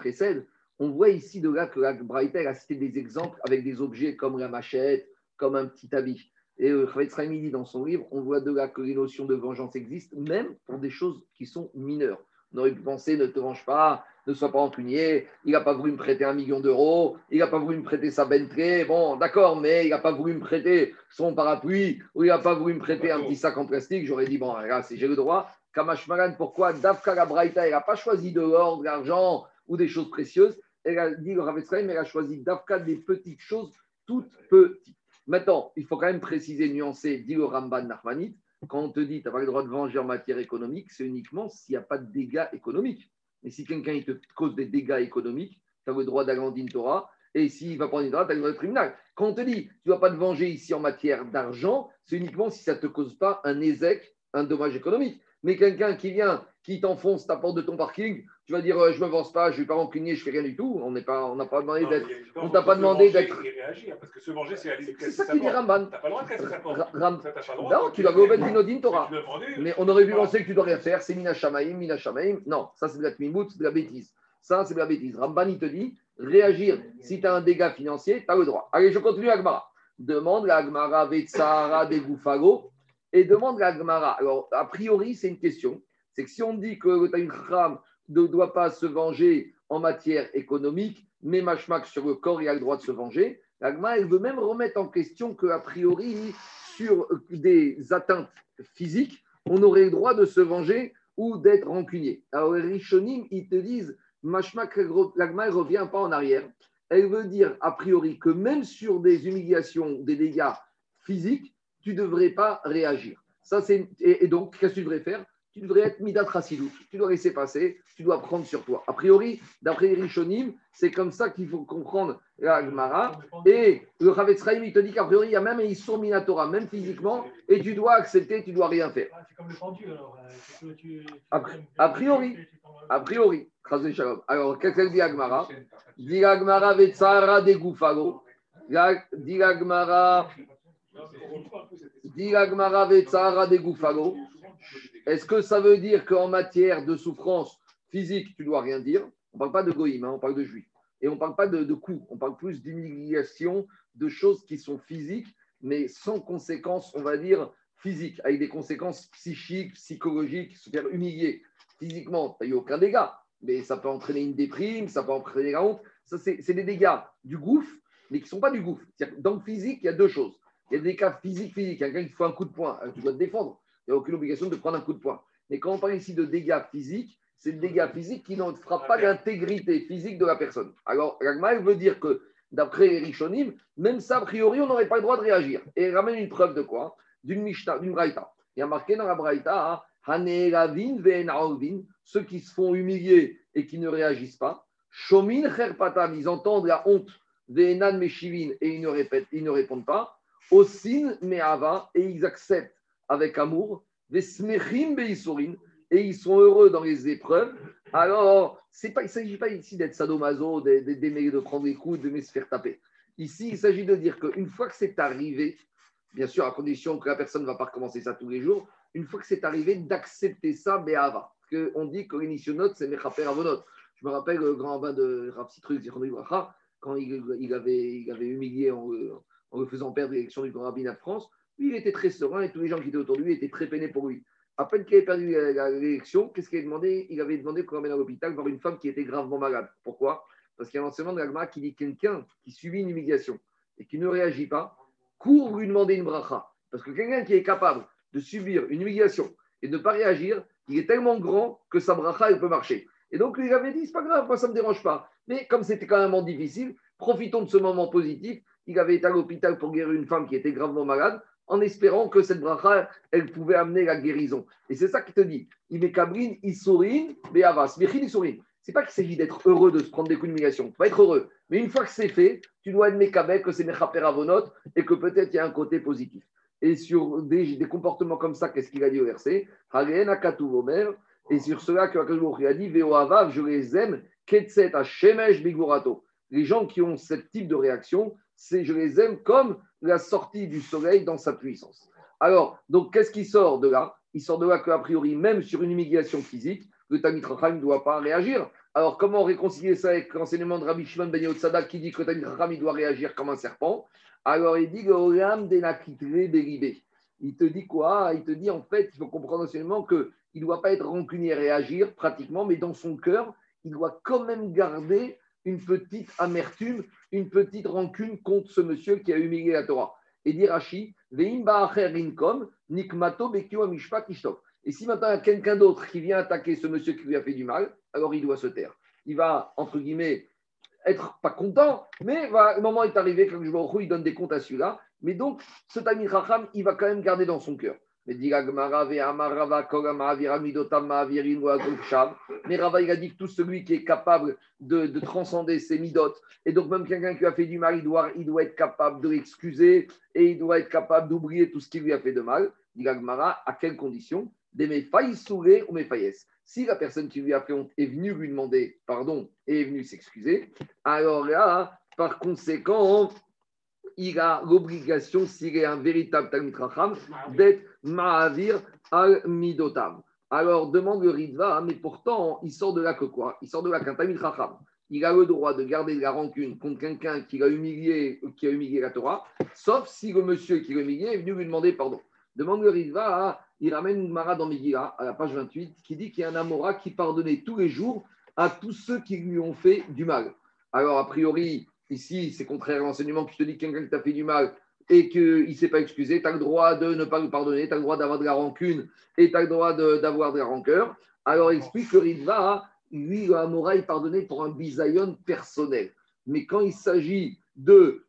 S1: on voit ici de là que la Braïta a cité des exemples avec des objets comme la machette, comme un petit habit. Et euh, Rav Etzraïm, il dit dans son livre, on voit de là que les notions de vengeance existent, même pour des choses qui sont mineures. On aurait pu penser, ne te venge pas, ne sois pas rancunier, il n'a pas voulu me prêter un million d'euros, il n'a pas voulu me prêter sa Bentley, bon, d'accord, mais il n'a pas voulu me prêter son parapluie, ou il n'a pas voulu me prêter un petit sac en plastique, j'aurais dit, bon, là, c'est- j'ai le droit. Kamash Maran, pourquoi Dafka la Braïta, elle n'a pas choisi de l'or, de l'argent ou des choses précieuses, elle a dit, le Rav Etzraïm, elle a choisi Dafka des petites choses, toutes petites. Maintenant, il faut quand même préciser, nuancer, dit le Ramban Nachmanit, quand on te dit tu n'as pas le droit de venger en matière économique, c'est uniquement s'il n'y a pas de dégâts économiques. Et si quelqu'un te cause des dégâts économiques, tu as le droit d'agrandir Torah. Et s'il va prendre une Torah, tu as le droit de tribunal. Quand on te dit tu ne dois pas te venger ici en matière d'argent, c'est uniquement si ça ne te cause pas un ézec, un dommage économique. Mais quelqu'un qui vient, qui t'enfonce ta porte de ton parking, tu vas dire euh, je ne me venge pas, je ne vais pas rancunier, je ne fais rien du tout. On n'a pas, on pas demandé d'être. On t'a pas demandé d'être.
S6: Parce que se venger, c'est aller
S1: C'est ça qui dit Ramban.
S6: Tu n'as pas le droit de casser sa porte.
S1: Ram-
S6: Ça, t'as pas le droit.
S1: Non, tu dois Vinodin Torah. Mais on aurait pu penser que tu dois rien faire, c'est Mina Shamaim, Mina Shamaim. Non, ça c'est de la tmimout, c'est de la bêtise. Ça c'est de la bêtise. Ramban il te dit réagir. Si tu as un dégât financier, tu as le droit. Allez, je continue Agmara. Demande la Agmara Vetsara de Goufago et demande la Agmara. Alors, a priori, c'est une question. C'est que si on dit que le Kham ne doit pas se venger en matière économique, mais Mashmak sur le corps, il a le droit de se venger, l'Agmara, elle veut même remettre en question qu'a priori, sur des atteintes physiques, on aurait le droit de se venger ou d'être rancunier. Alors, les Rishonim, ils te disent, Mashmak, l'Agma, elle ne revient pas en arrière. Elle veut dire, a priori, que même sur des humiliations, des dégâts physiques, tu ne devrais pas réagir. Ça, c'est, et donc, qu'est-ce que tu devrais faire? Tu devrais être midat. Tu dois laisser passer, tu dois prendre sur toi. A priori, d'après Rishonim, c'est comme ça qu'il faut comprendre la Gemara. Et le Chavetz Chaim, il te dit qu'a priori, il y a même un Issour Minatora, même physiquement, et tu dois accepter, tu dois rien faire.
S4: Ah, C'est comme le pendu alors. euh,
S1: A- priori. A priori. Alors, qu'est-ce qu'elle dit Agmara Dit Agmara Vetsara de Goufago. Dit Agmara, dit Agmara Vetsara de Goufago. Est-ce que ça veut dire qu'en matière de souffrance physique, tu dois rien dire? On ne parle pas de goïm, hein, on parle de juif. Et on ne parle pas de, de coups, on parle plus d'humiliation, de choses qui sont physiques, mais sans conséquences, on va dire, physiques, avec des conséquences psychiques, psychologiques, se faire humilier. Physiquement, tu n'as eu aucun dégât, mais ça peut entraîner une déprime, ça peut entraîner la honte. Ça, c'est des dégâts du gouffre, mais qui ne sont pas du gouffre. Dans le physique, il y a deux choses. Il y a des cas physiques, physiques. Quelqu'un qui te fait un coup de poing, euh, tu dois te défendre. Il n'y a aucune obligation de prendre un coup de poing. Mais quand on parle ici de dégâts physiques, c'est des dégâts physiques qui ne frappent pas l'intégrité physique de la personne. Alors, Ragma, elle veut dire que, d'après Rishonim, même ça, a priori, on n'aurait pas le droit de réagir. Et elle ramène une preuve de quoi? D'une Mishnah, d'une Braïta. Il y a marqué dans la Braïta, hein, ceux qui se font humilier et qui ne réagissent pas. Shomin cherpatam, ils entendent la honte, ve'enan meshivin, et ils ne, répètent, ils ne répondent pas. Osin me'ava, et ils acceptent avec amour. Et ils sont heureux dans les épreuves. Alors, pas, il ne s'agit pas ici d'être sadomaso, d'aimer de prendre des coups, d'aimer se faire taper. Ici, il s'agit de dire qu'une fois que c'est arrivé, bien sûr, à condition que la personne ne va pas recommencer ça tous les jours, une fois que c'est arrivé, d'accepter ça, Béava. Parce qu'on dit que l'initionnot, c'est Mechaper Avonot. Je me rappelle le grand bain de Rav Citrus, quand il, il avait, il avait humilié en, en le faisant perdre l'élection du grand rabbinat de France. Il était très serein et tous les gens qui étaient autour de lui étaient très peinés pour lui. À peine qu'il avait perdu l'élection, qu'est-ce qu'il a demandé? Il avait demandé qu'on ramène à l'hôpital voir une femme qui était gravement malade. Pourquoi? Parce qu'il y a un enseignement de l'Agma qui dit quelqu'un qui subit une humiliation et qui ne réagit pas, court lui demander une bracha. Parce que quelqu'un qui est capable de subir une humiliation et de ne pas réagir, il est tellement grand que sa bracha, elle peut marcher. Et donc, il avait dit, c'est pas grave, moi, ça ne me dérange pas. Mais comme c'était quand même difficile, profitons de ce moment positif. Il avait été à l'hôpital pour guérir une femme qui était gravement malade, en espérant que cette bracha, elle pouvait amener la guérison. Et c'est ça qui te dit. Il met kabrin, isourine, be'avas. Mechil isourine. C'est pas qu'il s'agit d'être heureux de se prendre des coups d'humiliation. Tu vas être heureux. Mais une fois que c'est fait, tu dois être mekabel, que c'est mechaper avonot et que peut-être il y a un côté positif. Et sur des, des comportements comme ça, qu'est-ce qu'il a dit au verset? Et sur cela que Hu a dit Veoavav, je les aime, ketset shemesh bigurato. Les gens qui ont ce type de réaction, c'est je les aime comme la sortie du soleil dans sa puissance. Alors, donc, qu'est-ce qui sort de là? Il sort de là qu'a priori, même sur une humiliation physique, le Tamit ne doit pas réagir. Alors, comment réconcilier ça avec l'enseignement de Rabbi Shimon Ben Yotzada qui dit que le Tamit doit réagir comme un serpent? Alors, il dit. Il te dit quoi? Il te dit en fait, il faut comprendre enseignement qu'il ne doit pas être rancunier et réagir pratiquement, mais dans son cœur, il doit quand même garder une petite amertume, une petite rancune contre ce monsieur qui a humilié la Torah. Et dit Rashi, nikmato. Et si maintenant il y a quelqu'un d'autre qui vient attaquer ce monsieur qui lui a fait du mal, alors il doit se taire. Il va, entre guillemets, être pas content, mais va, le moment est arrivé, quand je vois il donne des comptes à celui-là. Mais donc, ce Tamil Racham, il va quand même garder dans son cœur. Mais dit. Mais Rava, il a dit que tout celui qui est capable de, de transcender ses midot, et donc même quelqu'un qui a fait du mal, il doit, il doit être capable de l'excuser et il doit être capable d'oublier tout ce qui lui a fait de mal. Dit à quelles conditions Des Mefaïsouré ou Mefaïs. Si la personne qui lui a fait honte est venue lui demander pardon et est venue s'excuser, alors là, par conséquent, il a l'obligation, s'il est un véritable Talmud Racham, d'être Ma'avir al Midotam. Alors demande le Ritva, mais pourtant, il sort de là que quoi? Il sort de là qu'un Talmud Racham, il a le droit de garder de la rancune contre quelqu'un qui l'a humilié, qui a humilié la Torah, sauf si le monsieur qui l'a humilié est venu lui demander pardon. Demande le Ritva, il ramène une Mara dans à la page 28, qui dit qu'il y a un Amora qui pardonnait tous les jours à tous ceux qui lui ont fait du mal. Alors, a priori, ici, c'est contraire à l'enseignement je te que quelqu'un qui t'a fait du mal et qu'il ne s'est pas excusé, tu as le droit de ne pas lui pardonner, tu as le droit d'avoir de la rancune et tu as le droit d'avoir de, la rancœur. Alors, il explique que Ritva, lui, Amora, il pardonnait pour un bisayon personnel. Mais quand il s'agit de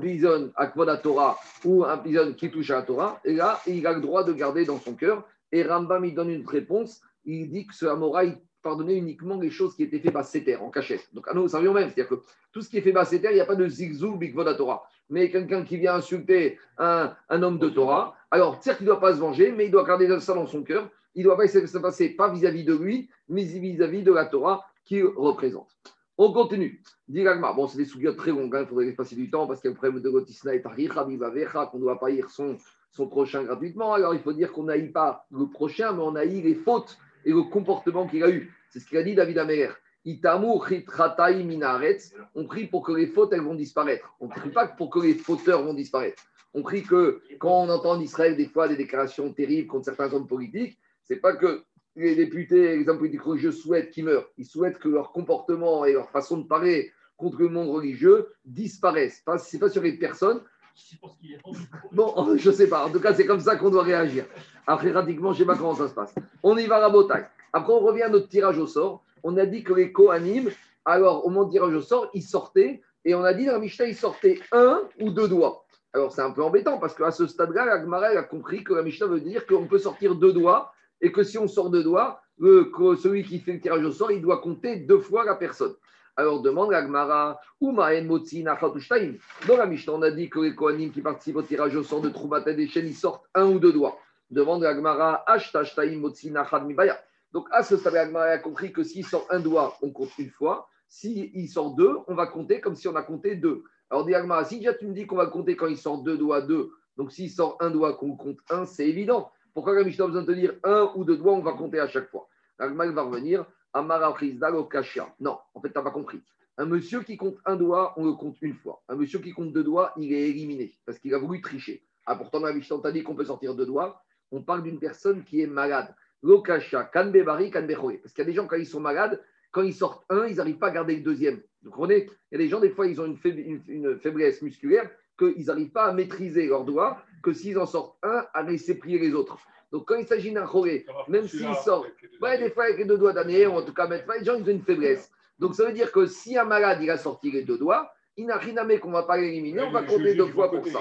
S1: bison à Torah ou un bison qui touche à la Torah, et là, il a le droit de garder dans son cœur. Et Rambam, il donne une réponse. Il dit que ce Amora, il pardonnait uniquement les choses qui étaient faites basséter, en cachette. Donc, à nous, ça revient au même. C'est-à-dire que tout ce qui est fait basséter, il n'y a pas de zigzou bigvod Torah. Mais quelqu'un qui vient insulter un, homme de Torah, alors, certes, il ne doit pas se venger, mais il doit garder ça dans son cœur. Il ne doit pas essayer de se passer pas vis-à-vis de lui, mais vis-à-vis de la Torah qu'il représente. On continue. Bon, c'est des souvenirs très longs, hein, il faudrait passer du temps parce qu'il y a le problème de Gotisna et qu'on ne doit pas haïr son, son prochain gratuitement. Alors il faut dire qu'on n'haït pas le prochain, mais on haït les fautes et le comportement qu'il a eu. C'est ce qu'il a dit David Amer. On prie pour que les fautes, elles vont disparaître. On ne prie pas pour que les fauteurs vont disparaître. On prie que quand on entend en Israël des fois des déclarations terribles contre certains hommes politiques, c'est pas que les députés, les hommes politiques religieux souhaitent qu'ils meurent. Ils souhaitent que leur comportement et leur façon de parler contre le monde religieux disparaissent. Pas- C'est pas sur les personnes. Bon, je sais pas. En tout cas, c'est comme ça qu'on doit réagir. Après, pratiquement, je sais pas comment ça se passe. On y va à Botaï. Après, on revient à notre tirage au sort. On a dit que les co-animes, alors au moment du tirage au sort, ils sortaient. Et on a dit dans la Mishnah, ils sortaient un ou deux doigts. Alors, c'est un peu embêtant parce qu'à ce stade-là, la Gemara, a compris que la Mishnah veut dire qu'on peut sortir deux doigts et que si on sort deux doigts, que celui qui fait le tirage au sort, il doit compter deux fois la personne. Alors demande la Gemara. Dans la Mishnah, on a dit que les Kohanim qui participent au tirage au sort de Troubat et des chaînes, ils sortent un ou deux doigts. Demande la Gemara, nachat mibaya. Donc à ce stade, la Gemara a compris que s'il sort un doigt, on compte une fois. S'il sort deux, on va compter comme si on a compté deux. Alors dit si déjà tu me dis qu'on va compter quand il sort deux doigts, deux, donc s'il sort un doigt, qu'on compte un, c'est évident. Pourquoi la Mishnah a besoin de te dire un ou deux doigts, on va compter à chaque fois? La Gemara va revenir, Amara Frizdal. Non, en fait, tu n'as pas compris. Un monsieur qui compte un doigt, on le compte une fois. Un monsieur qui compte deux doigts, il est éliminé parce qu'il a voulu tricher. Ah, pourtant, la Mishnah, t'a dit qu'on peut sortir deux doigts. On parle d'une personne qui est malade. Lokasha, kanbebari, kanbechoé. Parce qu'il y a des gens, quand ils sont malades, quand ils sortent un, ils n'arrivent pas à garder le deuxième. Vous comprenez? Il y a des gens, des fois, ils ont une, une- une faiblesse musculaire qu'ils n'arrivent pas à maîtriser leurs doigts, que s'ils en sortent un, à laisser prier les autres. Donc, quand il s'agit d'un choré, même s'il sort, des fois avec les deux doigts d'année, ou en tout cas, les gens, ils ont une faiblesse. Donc ça veut dire que si un malade, il a sorti les deux doigts, il n'a rien à mettre qu'on ne va pas l'éliminer, on va compter deux fois pour ça.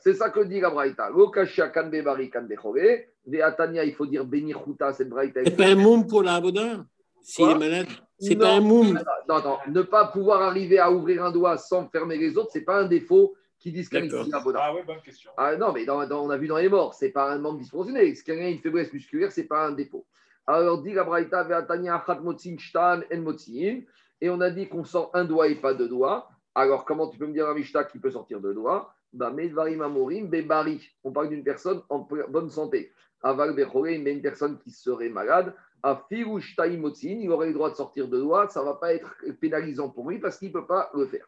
S1: C'est ça que dit la Braïta. Lokasha kanbe bari kanbe chove. Ve'atania, il faut dire benichuta, cette Braïta.
S2: C'est pas un moum pour la Aboda S'il est malade C'est pas un moum.
S1: Non, non, ne pas pouvoir arriver à ouvrir un doigt sans fermer les autres, c'est pas un défaut qui disqualifie la Boda.
S6: Ah ouais, bonne question.
S1: Ah non, mais dans- dans- on a vu dans les morts, c'est pas un membre disproportionné. Si quelqu'un a une faiblesse musculaire, c'est pas un défaut. Alors, dit la Braïta, Ve'atania achat motzin shtan en motzin. Et on a dit qu'on sort un doigt et pas deux doigts. Alors, comment tu peux me dire un Mishnah qui peut sortir deux doigts bah. On parle d'une personne en bonne santé. Aval mais une personne qui serait malade. Motzin, il aurait le droit de sortir deux doigts. Ça ne va pas être pénalisant pour lui parce qu'il ne peut pas le faire.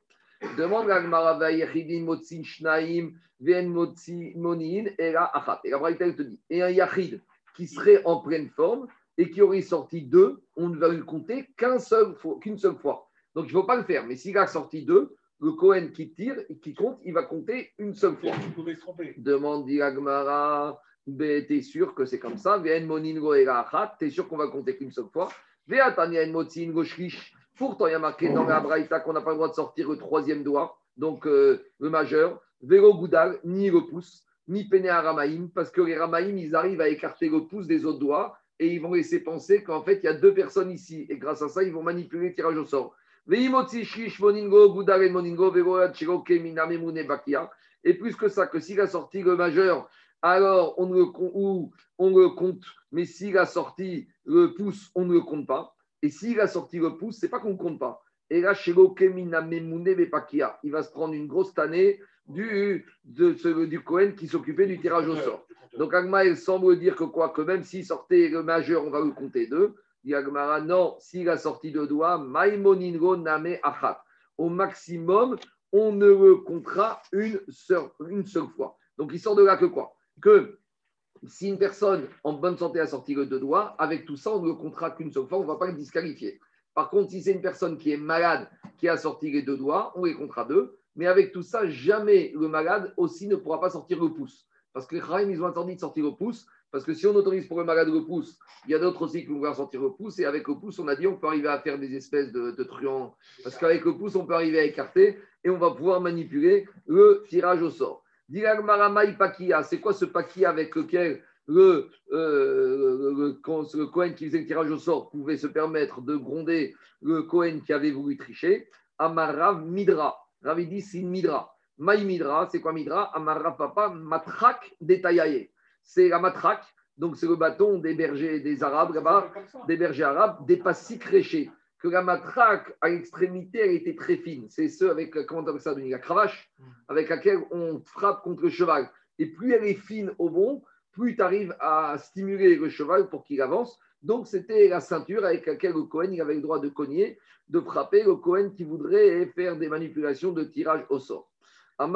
S1: Demande Vayachidin motzin shnaim, ven monin, et la achat. Et la te dit, et un yachid qui serait en pleine forme et qui aurait sorti deux, on ne va le compter qu'une seule fois. Donc, il ne faut pas le faire. Mais s'il a sorti deux, le Cohen qui tire qui compte, il va compter une seule fois.
S6: Vous pouvez se tromper.
S1: Demande t'es sûr que c'est comme ça? Achat, t'es sûr qu'on va compter qu'une seule fois? Pourtant, il y a marqué dans la Braïta qu'on n'a pas le droit de sortir le troisième doigt, donc euh, le majeur, vélo goudal, ni le pouce. pene à Ramaïm, parce que les Ramaïm, ils arrivent à écarter le pouce des autres doigts et ils vont laisser penser qu'en fait, il y a deux personnes ici. Et grâce à ça, ils vont manipuler le tirage au sort. Et plus que ça, que s'il a sorti le majeur, alors on, le, ou on le compte, mais s'il a sorti le pouce, on ne le compte pas. Et s'il a sorti le pouce, c'est pas qu'on ne compte pas. Et là, chez il va se prendre une grosse tannée du, de, du Cohen qui s'occupait du tirage au sort. Donc Agma, semble dire que quoi Que même s'il sortait le majeur, on va le compter deux. Dit Agmara, non, s'il a sorti deux doigts, Maimoningo Name Achat. Au maximum, on ne le comptera une seule, fois. Donc il sort de là que quoi? Que si une personne en bonne santé a sorti le deux doigts, avec tout ça, on ne le comptera qu'une seule fois, on ne va pas le disqualifier. Par contre, si c'est une personne qui est malade, qui a sorti les deux doigts, on les comptera deux. Mais avec tout ça, jamais le malade aussi ne pourra pas sortir le pouce. Parce que les Khaïm, ils ont interdit de sortir le pouce. Parce que si on autorise pour le malade le pouce, il y a d'autres aussi qui vont vouloir sortir le pouce. Et avec le pouce, on a dit on peut arriver à faire des espèces de, de truands. Parce qu'avec le pouce, on peut arriver à écarter et on va pouvoir manipuler le tirage au sort. Pakia, c'est quoi ce pakia avec lequel le, euh, Cohen qui faisait le tirage au sort pouvait se permettre de gronder le Cohen qui avait voulu tricher? Amarav Midra. Rav dit c'est Midra. Maï Midra, c'est quoi Midra? Amarav Papa Matrak Detayaye. C'est la matrak, donc c'est le bâton des bergers des Arabes là-bas, des bergers arabes, des pas si créchés que la matraque à l'extrémité, elle était très fine. C'est ce avec, comment on ça, la cravache, avec laquelle on frappe contre le cheval. Et plus elle est fine au bon, plus tu arrives à stimuler le cheval pour qu'il avance. Donc, c'était la ceinture avec laquelle le Cohen il avait le droit de cogner, de frapper le Cohen qui voudrait faire des manipulations de tirage au sort. Ben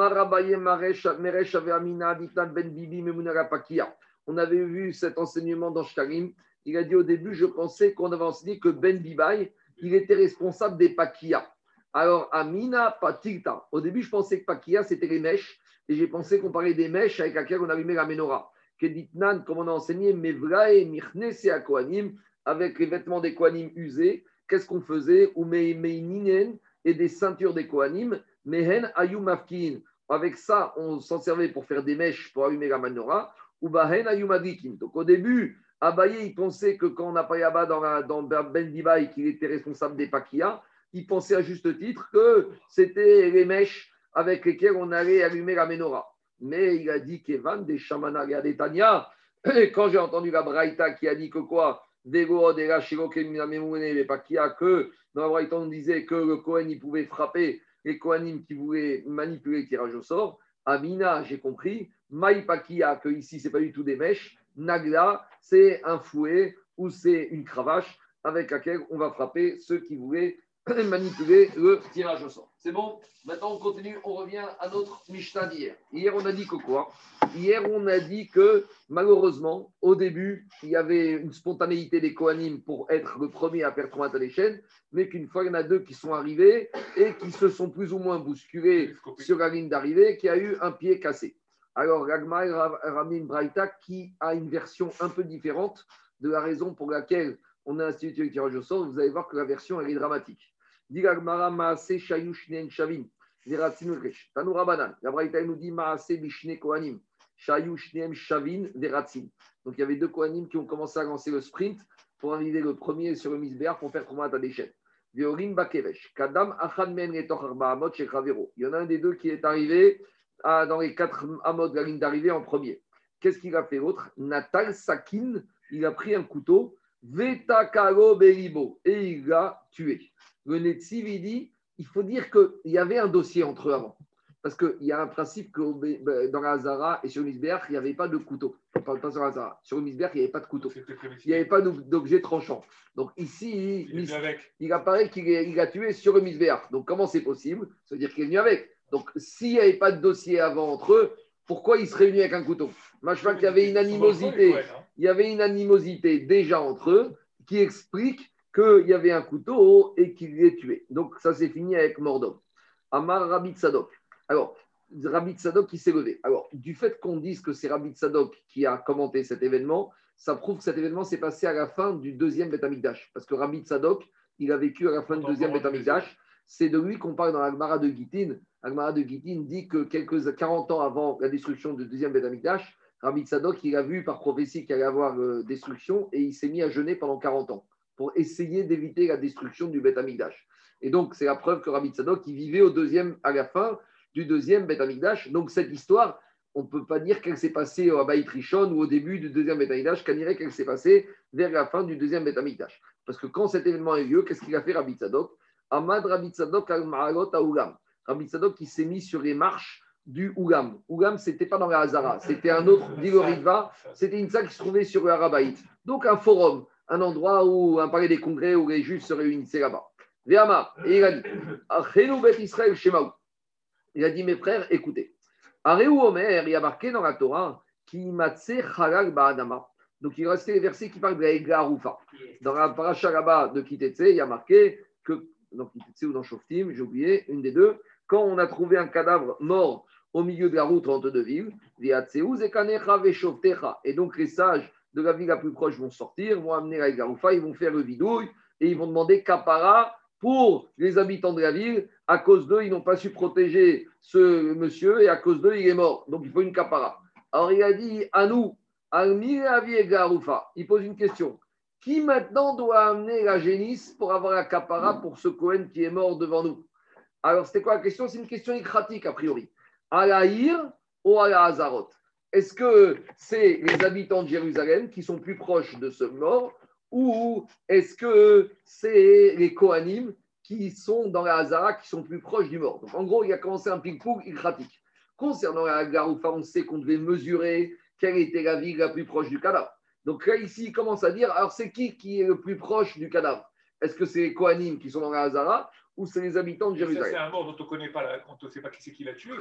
S1: on avait vu cet enseignement dans Shkarim. Il a dit au début, je pensais qu'on avait enseigné que Ben Bibai, il était responsable des Pakia. Alors, Amina Patilta. Au début, je pensais que Pakia, c'était les mèches. Et j'ai pensé qu'on parlait des mèches avec lesquelles on allumait la menorah. Keditnan, comme on a enseigné, Mevrae, Mirne, c'est avec les vêtements des usés. Qu'est-ce qu'on faisait? Ou et des ceintures des. Mehen Ayumafkin. Avec ça, on s'en servait pour faire des mèches pour allumer la menorah. Ou Bahen Ayumadikin. Donc, au début, Abaye, il pensait que quand on a Payaba dans, dans Ben Dibaï, qu'il était responsable des Pakia, il pensait à juste titre que c'était les mèches avec lesquelles on allait allumer la menorah. Mais il a dit qu'Evan des Shamana des Tanya, quand j'ai entendu la Braïta qui a dit que quoi que dans la Braïta on disait que le Kohen il pouvait frapper les Kohanim qui voulaient manipuler le tirage au sort. Amina, j'ai compris. Maïpakia, que ici c'est pas du tout des mèches. Nagla, c'est un fouet ou c'est une cravache avec laquelle on va frapper ceux qui voulaient manipuler le tirage au sort. C'est bon Maintenant, on continue, on revient à notre Mishnah d'hier. Hier, on a dit que quoi? Hier, on a dit que malheureusement, au début, il y avait une spontanéité des Kohanim pour être le premier à faire trois chaînes, mais qu'une fois, il y en a deux qui sont arrivés et qui se sont plus ou moins bousculés sur la ligne d'arrivée, qui a eu un pied cassé. Alors, Ragma ramène Braïta qui a une version un peu différente de la raison pour laquelle on a institué le tirage au sort. Vous allez voir que la version, elle est dramatique. La Braïta nous dit Maase Bishne Kohanim. Shayushnem Shavin Veratzin. Donc il y avait deux Kohanim qui ont commencé à lancer le sprint pour arriver le premier sur le Misber pour faire Tromat à déchets. Viorim Bakevesh. Kadam Achan Men Il y en a un des deux qui est arrivé dans les quatre amots de la ligne d'arrivée en premier. Qu'est-ce qu'il a fait l'autre? Natal Sakin, il a pris un couteau, Vetakaro Beribo, et il l'a tué. Le Netziv, il dit il faut dire qu'il y avait un dossier entre eux avant. Parce qu'il y a un principe que dans la Hazara et sur le Misber, il n'y avait pas de couteau. Pas, pas sur la Sur le Misber, il n'y avait pas de couteau. Il n'y avait pas d'objet tranchant. Donc ici, il, il apparaît qu'il a tué sur le Misber. Donc comment c'est possible? Ça veut dire qu'il est venu avec. Donc, s'il n'y avait pas de dossier avant entre eux, pourquoi ils seraient venus avec un couteau? Crois qu'il y avait une animosité. Il y avait une animosité déjà entre eux qui explique qu'il y avait un couteau et qu'il les tué. Donc, ça s'est fini avec Mordom. Amar Rabbi Sadok. Alors, Rabbi Sadok qui s'est levé. Alors, du fait qu'on dise que c'est Rabbi Sadok qui a commenté cet événement, ça prouve que cet événement s'est passé à la fin du deuxième Betamikdash. Parce que Rabbi Sadok, il a vécu à la fin du deuxième Betamikdash c'est de lui qu'on parle dans l'Agmara de Gitin. L'Agmara de Gitin dit que quelques 40 ans avant la destruction du deuxième Beth Amikdash, Rabbi Tzadok, il a vu par prophétie qu'il allait y avoir euh, destruction et il s'est mis à jeûner pendant 40 ans pour essayer d'éviter la destruction du Beth Amikdash. Et donc, c'est la preuve que Rabbi Tzadok, il vivait au deuxième, à la fin du deuxième Beth Amikdash. Donc, cette histoire, on ne peut pas dire qu'elle s'est passée à Baït Rishon ou au début du deuxième Beth Amikdash, qu'on dirait qu'elle s'est passée vers la fin du deuxième Beth Amikdash. Parce que quand cet événement a eu lieu, qu'est-ce qu'il a fait Rabbi Tzadok? Ahmad Rabbi Tzadok al-Ma'alot Oulam. Rabbi Tzadok qui s'est mis sur les marches du Ougam. Ougam, ce n'était pas dans la Hazara, c'était un autre Digoridva, c'était une salle qui se trouvait sur le Harabaït. Donc un forum, un endroit où un palais des congrès où les juifs se réunissaient là-bas. Véama, il a dit Israël. Il a dit mes frères, écoutez. Omer, il y a marqué dans la Torah qui Halal Ba'adama. Donc il reste les versets qui parlent de la Roufa. Dans la paracha là-bas de Kitetse, il y a marqué que, dans Kitetse ou dans Shoftim, j'ai oublié, une des deux, quand on a trouvé un cadavre mort au milieu de la route entre deux villes. Et donc les sages de la ville la plus proche vont sortir, vont amener la garoufa, ils vont faire le bidouille et ils vont demander capara pour les habitants de la ville. À cause d'eux, ils n'ont pas su protéger ce monsieur et à cause d'eux, il est mort. Donc il faut une capara. Alors il a dit à nous, il pose une question. Qui maintenant doit amener la génisse pour avoir la capara pour ce Cohen qui est mort devant nous? Alors c'était quoi la question? C'est une question écratique a priori à la ou à la Hazarot Est-ce que c'est les habitants de Jérusalem qui sont plus proches de ce mort ou est-ce que c'est les Kohanim qui sont dans la Hazara qui sont plus proches du mort? En gros, il a commencé un ping-pong ilkratique. Concernant la Garoufa, on sait qu'on devait mesurer quelle était la ville la plus proche du cadavre. Donc là, ici, il commence à dire alors c'est qui qui est le plus proche du cadavre? Est-ce que c'est les Kohanim qui sont dans la Hazara? Ou c'est les habitants de Jérusalem.
S6: C'est un mort dont on ne connaît pas, la, on ne sait pas qui c'est qui l'a tué.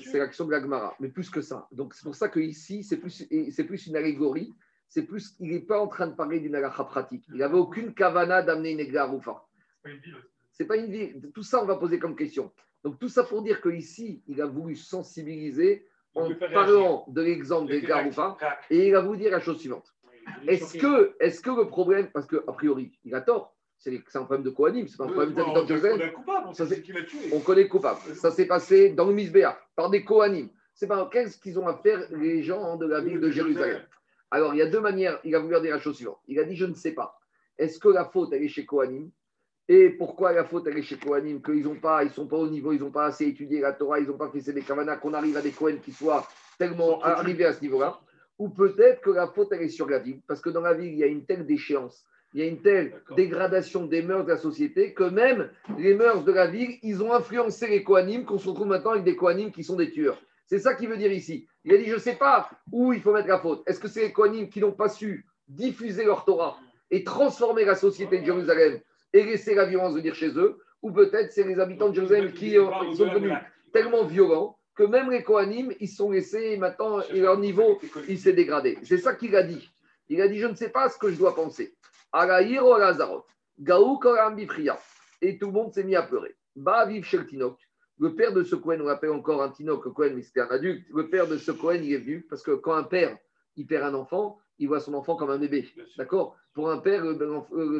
S1: C'est l'action de l'Agmara, mais plus que ça. Donc c'est pour ça que ici c'est plus, c'est plus une allégorie. C'est plus, il n'est pas en train de parler d'une alacha pratique. Il n'avait aucune kavana d'amener une égaroufa. C'est pas une vie. Tout ça, on va poser comme question. Donc tout ça pour dire qu'ici, il a voulu sensibiliser en parlant de l'exemple des garoufa et il a voulu dire la chose suivante. Est-ce que, est que le problème, parce qu'a priori, il a tort, c'est un problème de Kohanim, c'est pas un problème d'habitants de Jérusalem. On connaît le coupable. Ça s'est passé dans le Misbéa, par des Kohanim. C'est pas qu'est-ce qu'ils ont à faire les gens de la ville de Jérusalem. Alors, il y a deux manières. Il a voulu dire la chose suivante. Il a dit Je ne sais pas. Est-ce que la faute, elle est chez Kohanim Et pourquoi la faute, elle est chez Kohanim Qu'ils ne pas, ils sont pas au niveau, ils n'ont pas assez étudié la Torah, ils n'ont pas fait des Kavana, qu'on arrive à des Kohen qui soient tellement arrivés à ce niveau-là? Ou peut-être que la faute, elle est sur la ville, parce que dans la ville, il y a une telle déchéance il y a une telle dégradation des mœurs de la société que même les mœurs de la ville, ils ont influencé les coanimes, qu'on se retrouve maintenant avec des coanimes qui sont des tueurs. C'est ça qu'il veut dire ici. Il a dit, je ne sais pas où il faut mettre la faute. Est-ce que c'est les coanimes qui n'ont pas su diffuser leur Torah et transformer la société de Jérusalem et laisser la violence venir chez eux? Ou peut-être c'est les habitants de Jérusalem qui sont devenus tellement violents que même les coanimes, ils sont laissés maintenant, et leur niveau, il s'est dégradé. C'est ça qu'il a dit. Il a dit, je ne sais pas ce que je dois penser. Alaïr ou Gaou Et tout le monde s'est mis à pleurer. Ba vive chez le. Le père de ce Cohen, on l'appelle encore un Tinok, Cohen, mais c'était un adulte. Le père de ce Cohen, il est venu parce que quand un père, il perd un enfant, il voit son enfant comme un bébé. D'accord? Pour un père,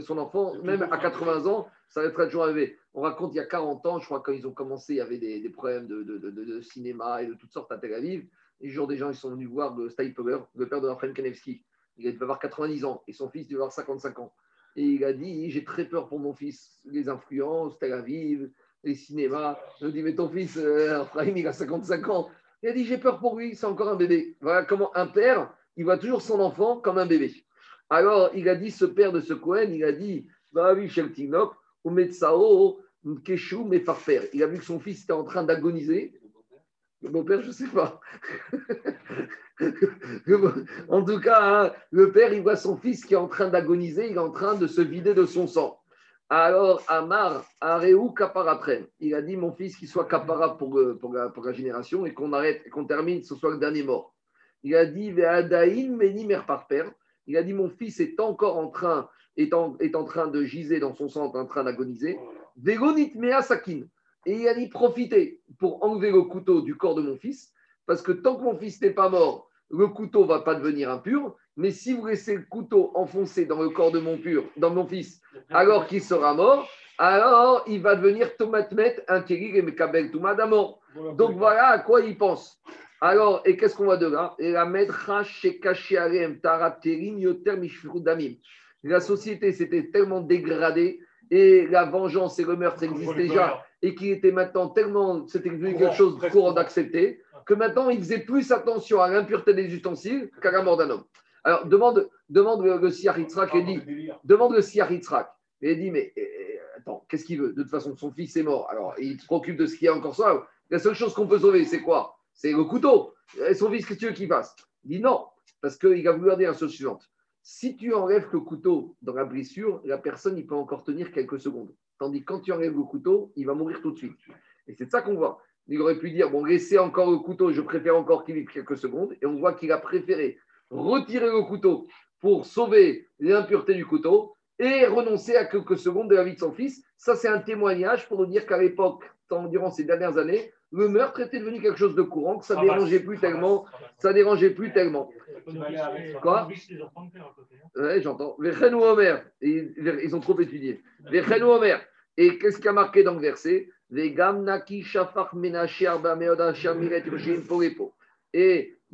S1: son enfant, même à 80 ans, ça restera toujours un bébé. On raconte il y a 40 ans, je crois, quand ils ont commencé, il y avait des, problèmes de, de, cinéma et de toutes sortes à Tel Aviv. Et jour, des gens, ils sont venus voir le le père de Raphaël Kanevski. Il devait avoir 90 ans et son fils devait avoir 55 ans. Et il a dit J'ai très peur pour mon fils, les influences, Tel Aviv, les cinémas. Je lui ai dit Mais ton fils, euh, il a 55 ans. Il a dit J'ai peur pour lui, c'est encore un bébé. Voilà comment un père, il voit toujours son enfant comme un bébé. Alors, il a dit Ce père de ce Cohen, il a dit Va oui, Tinok, ou Metsao, Keshu, père. Il a vu que son fils était en train d'agoniser. Mon père, je ne sais pas. En tout cas, hein, le père, il voit son fils qui est en train d'agoniser, il est en train de se vider de son sang. Alors, Amar, Areou Kaparapren, il a dit mon fils qu'il soit Kapara pour, euh, pour, la, génération et qu'on arrête, qu'on termine, ce soit le dernier mort. Il a dit Ve'adaïn Meni par père. Il a dit mon fils est encore en train, est en, est en train de giser dans son sang, en train d'agoniser. Vegonit Mea Sakin. Et il a dit profitez pour enlever le couteau du corps de mon fils parce que tant que mon fils n'est pas mort, le couteau ne va pas devenir impur. Mais si vous laissez le couteau enfoncé dans le corps de mon, pur, dans mon fils alors qu'il sera mort, alors il va devenir Tomatmet, un Kérig et Mekabel d'Amor. Donc voilà à quoi il pense. Alors, et qu'est-ce qu'on va de là? Et la La société s'était tellement dégradée et la vengeance et le meurtre existent déjà et qu'il était maintenant tellement, c'était devenu quelque chose de courant d'accepter, que maintenant il faisait plus attention à l'impureté des ustensiles qu'à la mort d'un homme. Alors demande, demande le, le Siar Yitzhak et dit, demande le. Et dit, mais attends, qu'est-ce qu'il veut? De toute façon, son fils est mort. Alors il se préoccupe de ce qui est encore ça. La seule chose qu'on peut sauver, c'est quoi? C'est le couteau. Et son fils, qu'est-ce que tu veux qu'il fasse? Il dit non, parce qu'il a voulu dire la chose suivante. Si tu enlèves le couteau dans la blessure, la personne, il peut encore tenir quelques secondes. Tandis que quand tu enlèves le couteau, il va mourir tout de suite. Et c'est de ça qu'on voit. Il aurait pu dire, bon, laissez encore le couteau, je préfère encore qu'il vive quelques secondes. Et on voit qu'il a préféré retirer le couteau pour sauver l'impureté du couteau et renoncer à quelques secondes de la vie de son fils. Ça, c'est un témoignage pour nous dire qu'à l'époque, durant ces dernières années, le meurtre était devenu quelque chose de courant, que ça ne dérangeait plus tellement. Ça dérangeait plus tellement. Quoi? Oui, j'entends. Omer, ils ont trop étudié. Omer. Et qu'est-ce qui a marqué dans le verset? Et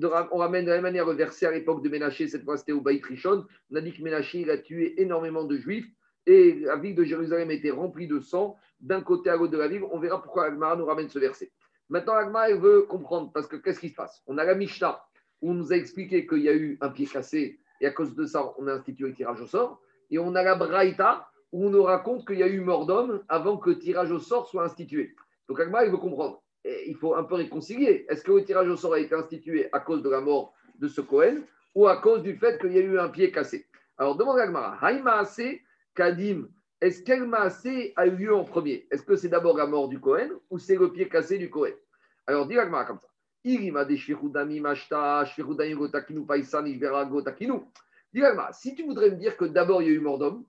S1: on ramène de la même manière le verset à l'époque de Ménaché, cette fois c'était au Baït. On a dit que Ménaché a tué énormément de juifs et la ville de Jérusalem était remplie de sang d'un côté à l'autre de la ville. On verra pourquoi Agmara nous ramène ce verset. Maintenant, Agmara veut comprendre parce que qu'est-ce qui se passe On a la Mishnah où on nous a expliqué qu'il y a eu un pied cassé et à cause de ça, on a institué le tirage au sort. Et on a la Braïta où on nous raconte qu'il y a eu mort d'homme avant que le tirage au sort soit institué. Donc Agmara, il veut comprendre. Il faut un peu réconcilier. Est-ce que le tirage au sort a été institué à cause de la mort de ce Cohen ou à cause du fait qu'il y a eu un pied cassé? Alors demande Agmara. Haïma Kadim, est-ce qu'elle massé a eu lieu en premier? Est-ce que c'est d'abord la mort du Cohen ou c'est le pied cassé du Cohen Alors dis Agmara comme ça. Si tu voudrais me dire que d'abord il y a eu mort d'homme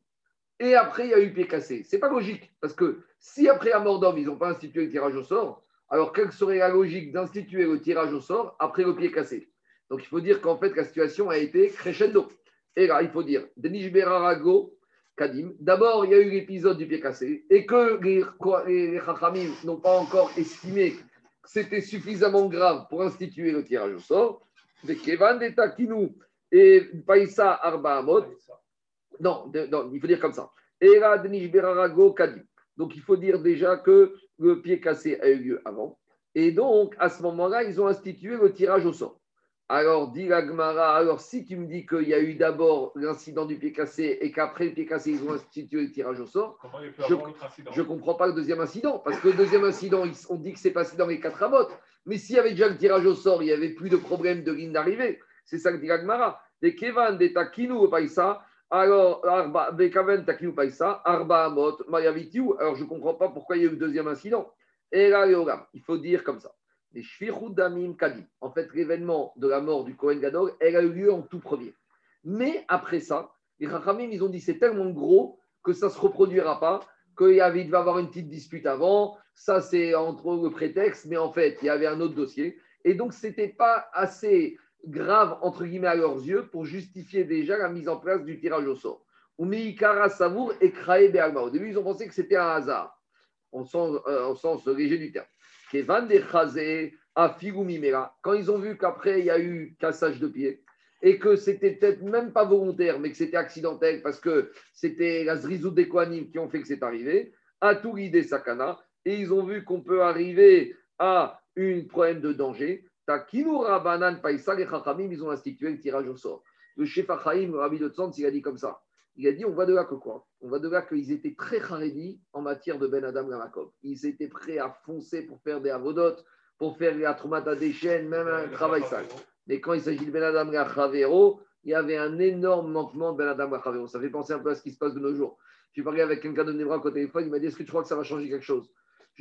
S1: et après il y a eu pied cassé, c'est pas logique. Parce que si après la mort d'homme, ils n'ont pas institué le tirage au sort, alors quelle serait la logique d'instituer le tirage au sort après le pied cassé? Donc il faut dire qu'en fait la situation a été crescendo. Et là, il faut dire, Denis Berarago, Kadim, d'abord il y a eu l'épisode du pied cassé et que les, les n'ont pas encore estimé c'était suffisamment grave pour instituer le tirage au sort. De Kevan de Takinou et Païsa Arba Non, non, il faut dire comme ça. Donc il faut dire déjà que le pied cassé a eu lieu avant. Et donc, à ce moment-là, ils ont institué le tirage au sort. Alors, dit Gmara, alors si tu me dis qu'il y a eu d'abord l'incident du pied cassé et qu'après le pied cassé, ils ont institué le tirage au sort, je ne comprends pas le deuxième incident. Parce que le deuxième incident, on dit que c'est passé dans les quatre rabotes. Mais s'il y avait déjà le tirage au sort, il n'y avait plus de problème de ligne d'arrivée. C'est ça que dit Gmara. Des Kevan, des Takinu, Païsa, alors, Takinu, Païsa, Arba Amot. Alors, je ne comprends pas pourquoi il y a eu le deuxième incident. Et là, il faut dire comme ça les Damim Kadi. En fait, l'événement de la mort du Kohen Gadol, elle a eu lieu en tout premier. Mais après ça, les Rachamim, ils ont dit c'est tellement gros que ça ne se reproduira pas, qu'il y va avoir une petite dispute avant. Ça, c'est entre le prétexte, mais en fait, il y avait un autre dossier. Et donc, ce n'était pas assez grave, entre guillemets, à leurs yeux pour justifier déjà la mise en place du tirage au sort. Umikara Savour et Krae Au début, ils ont pensé que c'était un hasard, en sens, euh, léger du terme. Quand ils ont vu qu'après, il y a eu cassage de pied et que c'était peut-être même pas volontaire, mais que c'était accidentel parce que c'était la zrizou des qui ont fait que c'est arrivé, à tout l'idée sakana, et ils ont vu qu'on peut arriver à un problème de danger. Takinoura banan paisa, les chachamim, ils ont institué le tirage au sort. Le chef Achaim, le rabbi de Tzantz, il a dit comme ça. Il a dit, on voit de là que quoi? On voit de là qu'ils étaient très charédis en matière de Ben Adam Gamakov. Ils étaient prêts à foncer pour faire des avodotes, pour faire la traumata des chaînes, même un travail sale. Mais quand il s'agit de Ben Adam Gachavero, il y avait un énorme manquement de Ben Adam Gachavero. Ça fait penser un peu à ce qui se passe de nos jours. Je parlais avec quelqu'un de Nebra au téléphone, il m'a dit, est-ce que tu crois que ça va changer quelque chose?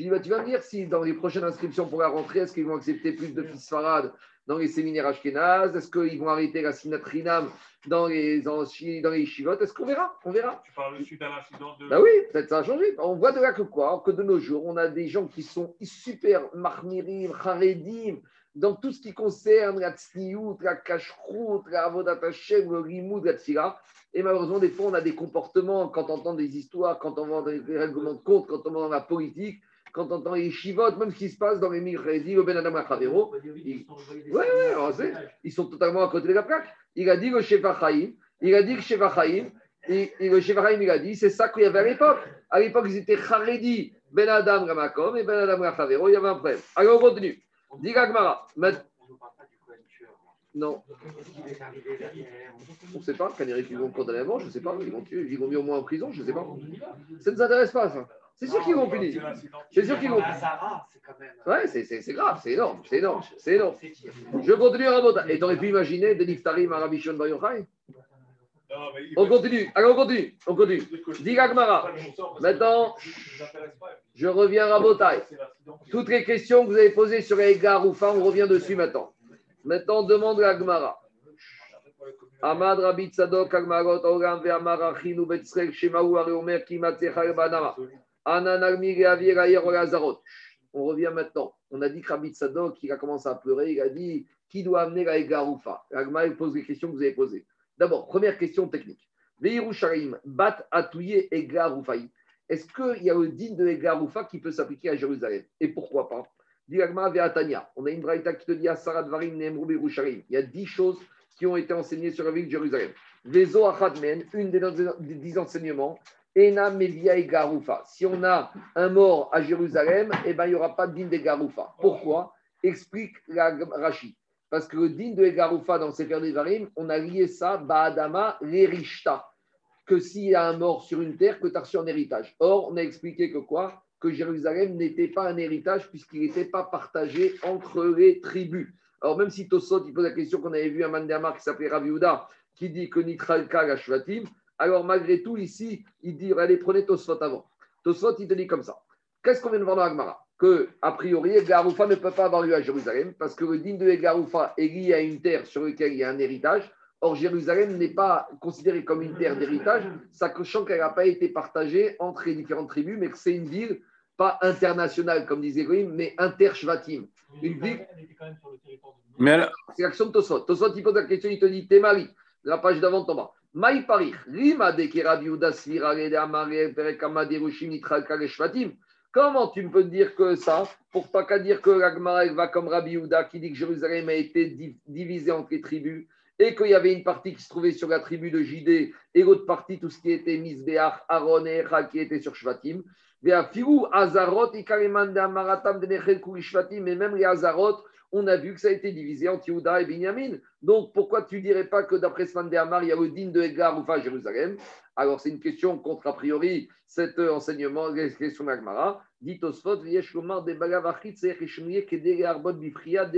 S1: Je lui ai dit, bah, tu vas me dire si dans les prochaines inscriptions pour la rentrée, est-ce qu'ils vont accepter plus de fils farad dans les séminaires ashkénazes Est-ce qu'ils vont arrêter la sinatrinam dans les, dans les chivotes Est-ce qu'on verra? On verra.
S6: Tu parles suite à l'incident de.
S1: Bah oui, peut-être ça a changé. On voit de là que quoi? Que de nos jours, on a des gens qui sont super marmirim, charedim, dans tout ce qui concerne la tsniout, la kashrut, la avodat Hashem, le limoud, la tfila. Et malheureusement, des fois, on a des comportements, quand on entend des histoires, quand on dans les règlements de compte, quand on dans la politique, quand on entend les chivotes, même ce qui se passe dans les Michrédi, le Ben Adam Lachavero, ils... Ouais, ouais, on sait. ils sont totalement à côté de la plaque. Il a dit le Sheva Chaim, il a dit que Sheva Chaim, et, et le Sheva Chaim, il a dit, c'est ça qu'il y avait à l'époque. À l'époque, ils étaient Charedi, Ben Adam Ramakom et Ben Adam Lachavero, il y avait un problème. Alors, on continue. Dit Gagmara. Non. On ne sait pas. Quand ils vont condamner mort, je ne sais pas. Ils vont tuer. Ils vont mis au moins en prison, je ne sais pas. Ça ne nous intéresse pas, ça. C'est sûr qu'ils vont punir. C'est sûr qu'ils vont Ouais, c'est grave, c'est énorme, c'est énorme, c'est énorme. Je continue à Rabota. Et t'aurais pu imaginer des Niftarim à Rabbi Shon Bar Yochai? On continue, alors on continue, on continue. Dis Gagmara. Maintenant, je reviens à Rabotai. Toutes les questions que vous avez posées sur les Garoufa, on revient dessus maintenant. Maintenant, on demande à Gmara. Amad Rabbi Tzadok, Agmarot, Ogam, Ve'amar, Achinu, Betzrek, Shemaou, Areomer, Kimatzechar, Banama. On revient maintenant. On a dit que Rabbi Tzadok, il a commencé à pleurer, il a dit qui doit amener la Egaroufa Agma, il pose les questions que vous avez posées. D'abord, première question technique. Bat. Est-ce qu'il y a le digne de Egaroufa qui peut s'appliquer à Jérusalem? Et pourquoi pas? Diragma Veatania. On a une braïta qui te dit à Sarad Varim Il y a dix choses qui ont été enseignées sur la ville de Jérusalem. Vezo Achadmen, une des dix enseignements, Si on a un mort à Jérusalem, eh ben, il n'y aura pas de din de Garoufa. Pourquoi? Explique la Rashi. Parce que le din de Garoufa dans Sefer Devarim, on a lié ça, Baadama, l'Erishta. Que s'il y a un mort sur une terre, que tu as reçu un héritage. Or, on a expliqué que quoi? Que Jérusalem n'était pas un héritage puisqu'il n'était pas partagé entre les tribus. Alors, même si Tosot, il pose la question qu'on avait vu à Mandamar qui s'appelait Raviuda, qui dit que Nitralka la alors, malgré tout, ici, il dit allez, prenez Tosfot avant. Tosfot, il te dit comme ça. Qu'est-ce qu'on vient de voir dans Agmara? Que, a priori, Egaroufa ne peut pas avoir lieu à Jérusalem parce que le digne de Egaroufa est lié à une terre sur laquelle il y a un héritage. Or, Jérusalem n'est pas considérée comme une terre d'héritage, sachant qu'elle n'a pas été partagée entre les différentes tribus, mais que c'est une ville pas internationale, comme disait Goïm, mais inter-shvatim. Une ville. C'est l'action de Tosfot. Tosfot, il pose la question, il te dit T'es mari. La page d'avant tombe. Comment tu peux dire que ça Pour pas qu'à dire que l'Agmara va comme Rabbi Yehuda qui dit que Jérusalem a été divisé entre les tribus et qu'il y avait une partie qui se trouvait sur la tribu de Jidé et l'autre partie, tout ce qui était Misbeach, Aaron et Echa qui était sur Shvatim, et même les Azarot, on a vu que ça a été divisé entre Yehuda et Binyamin. Donc, pourquoi tu dirais pas que d'après Sman Amar, il y a le digne de Egar ou pas Jérusalem? Alors, c'est une question contre, a priori, cet enseignement, la question. Dit Osfot, de Kedere Arbot Bifria,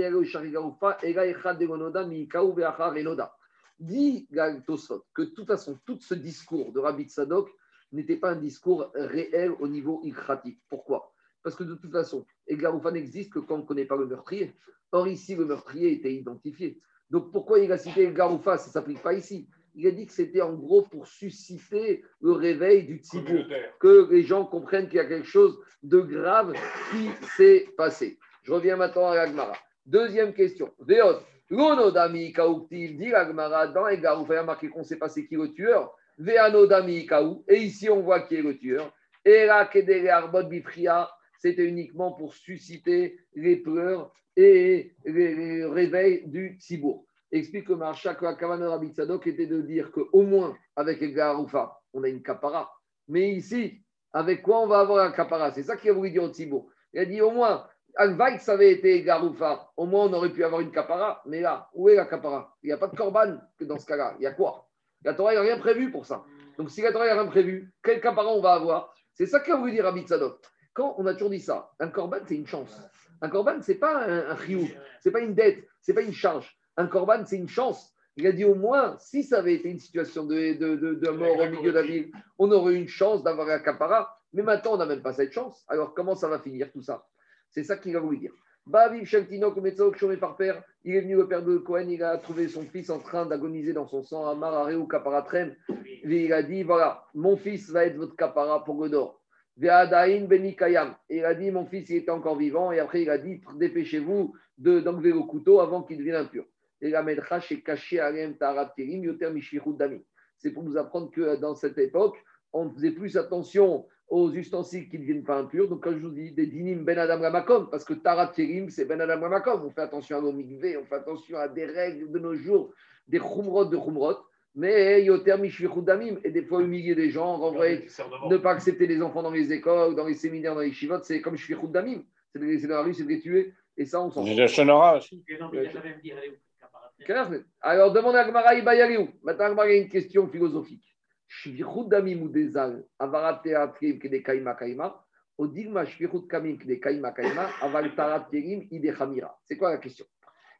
S1: Ega Echa Degonoda, Mikaou Veacha Renoda. Dit Tosfot que de toute façon, tout ce discours de Rabbi Tzadok n'était pas un discours réel au niveau ikratique. Pourquoi? Parce que de toute façon, Egaroufa n'existe que quand on ne connaît pas le meurtrier. Or, ici, le meurtrier était identifié. Donc, pourquoi il a cité Egaroufa Ça ne s'applique pas ici. Il a dit que c'était en gros pour susciter le réveil du Tzibou, que les gens comprennent qu'il y a quelque chose de grave qui s'est passé. Je reviens maintenant à Agmara. Deuxième question. Veot, l'onodami kauktil, dit Agmara, dans Egaroufa, il y a marqué qu'on sait pas c'est qui le tueur. Veanodami kaou, et ici on voit qui est le tueur. Era kedere arbot bifria, c'était uniquement pour susciter les pleurs et les réveils du Tzibour. Explique que Kavana Rabbi Tzadok était de dire qu'au moins avec les Garoufa, on a une capara. Mais ici, avec quoi on va avoir un capara C'est ça qu'il a voulu dire au Tzibour. Il a dit au moins, Alvaït, ça avait été Garoufa, au moins on aurait pu avoir une capara. Mais là, où est la capara Il n'y a pas de corban que dans ce cas-là. Il y a quoi? La Torah, il n'y a rien prévu pour ça. Donc si la Torah, il n'y a rien prévu, quel capara on va avoir? C'est ça qu'a voulu dire Rabbi Tzadok. Quand on a toujours dit ça, un corban, c'est une chance. Un corban, ce n'est pas un, un ce n'est pas une dette, ce n'est pas une charge. Un corban, c'est une chance. Il a dit au moins, si ça avait été une situation de, de, mort au milieu de la ville, on aurait eu une chance d'avoir un capara. Mais maintenant, on n'a même pas cette chance. Alors, comment ça va finir tout ça? C'est ça qu'il a voulu dire. Baviv Sheltino, par père, il est venu le père de Cohen, il a trouvé son fils en train d'agoniser dans son sang, Amar Areu Kaparatrem. Il a dit voilà, mon fils va être votre capara pour Godor. Et il a dit, mon fils, il était encore vivant. Et après, il a dit, dépêchez-vous, de- d'enlever le couteau avant qu'il devienne impur. Et la c'est caché à. C'est pour nous apprendre que dans cette époque, on faisait plus attention aux ustensiles qui ne deviennent pas impurs. Donc, quand je vous dis des dinim ben adam lamakom, parce que tarat kerim, c'est ben adam lamakom. On fait attention à nos mikveh, on fait attention à des règles de nos jours, des chumrot de chumrot. Mais yoter mishvichut damim, et des fois humilier des gens, renvoyer, ne pas accepter les enfants dans les écoles, dans les séminaires, dans les chivotes, c'est comme shvichut damim. C'est de les laisser dans la rue, c'est de les tuer. Et ça, on s'en Clair Alors, demande à Gmara Ibayariou. Maintenant, Gmara, il y a une question philosophique. Shvichut damim ou des al, avarat teatrim kede kaima kaima, odigma shvichut kamim kede kaima kaima, aval tarat kerim ide chamira. C'est quoi la question?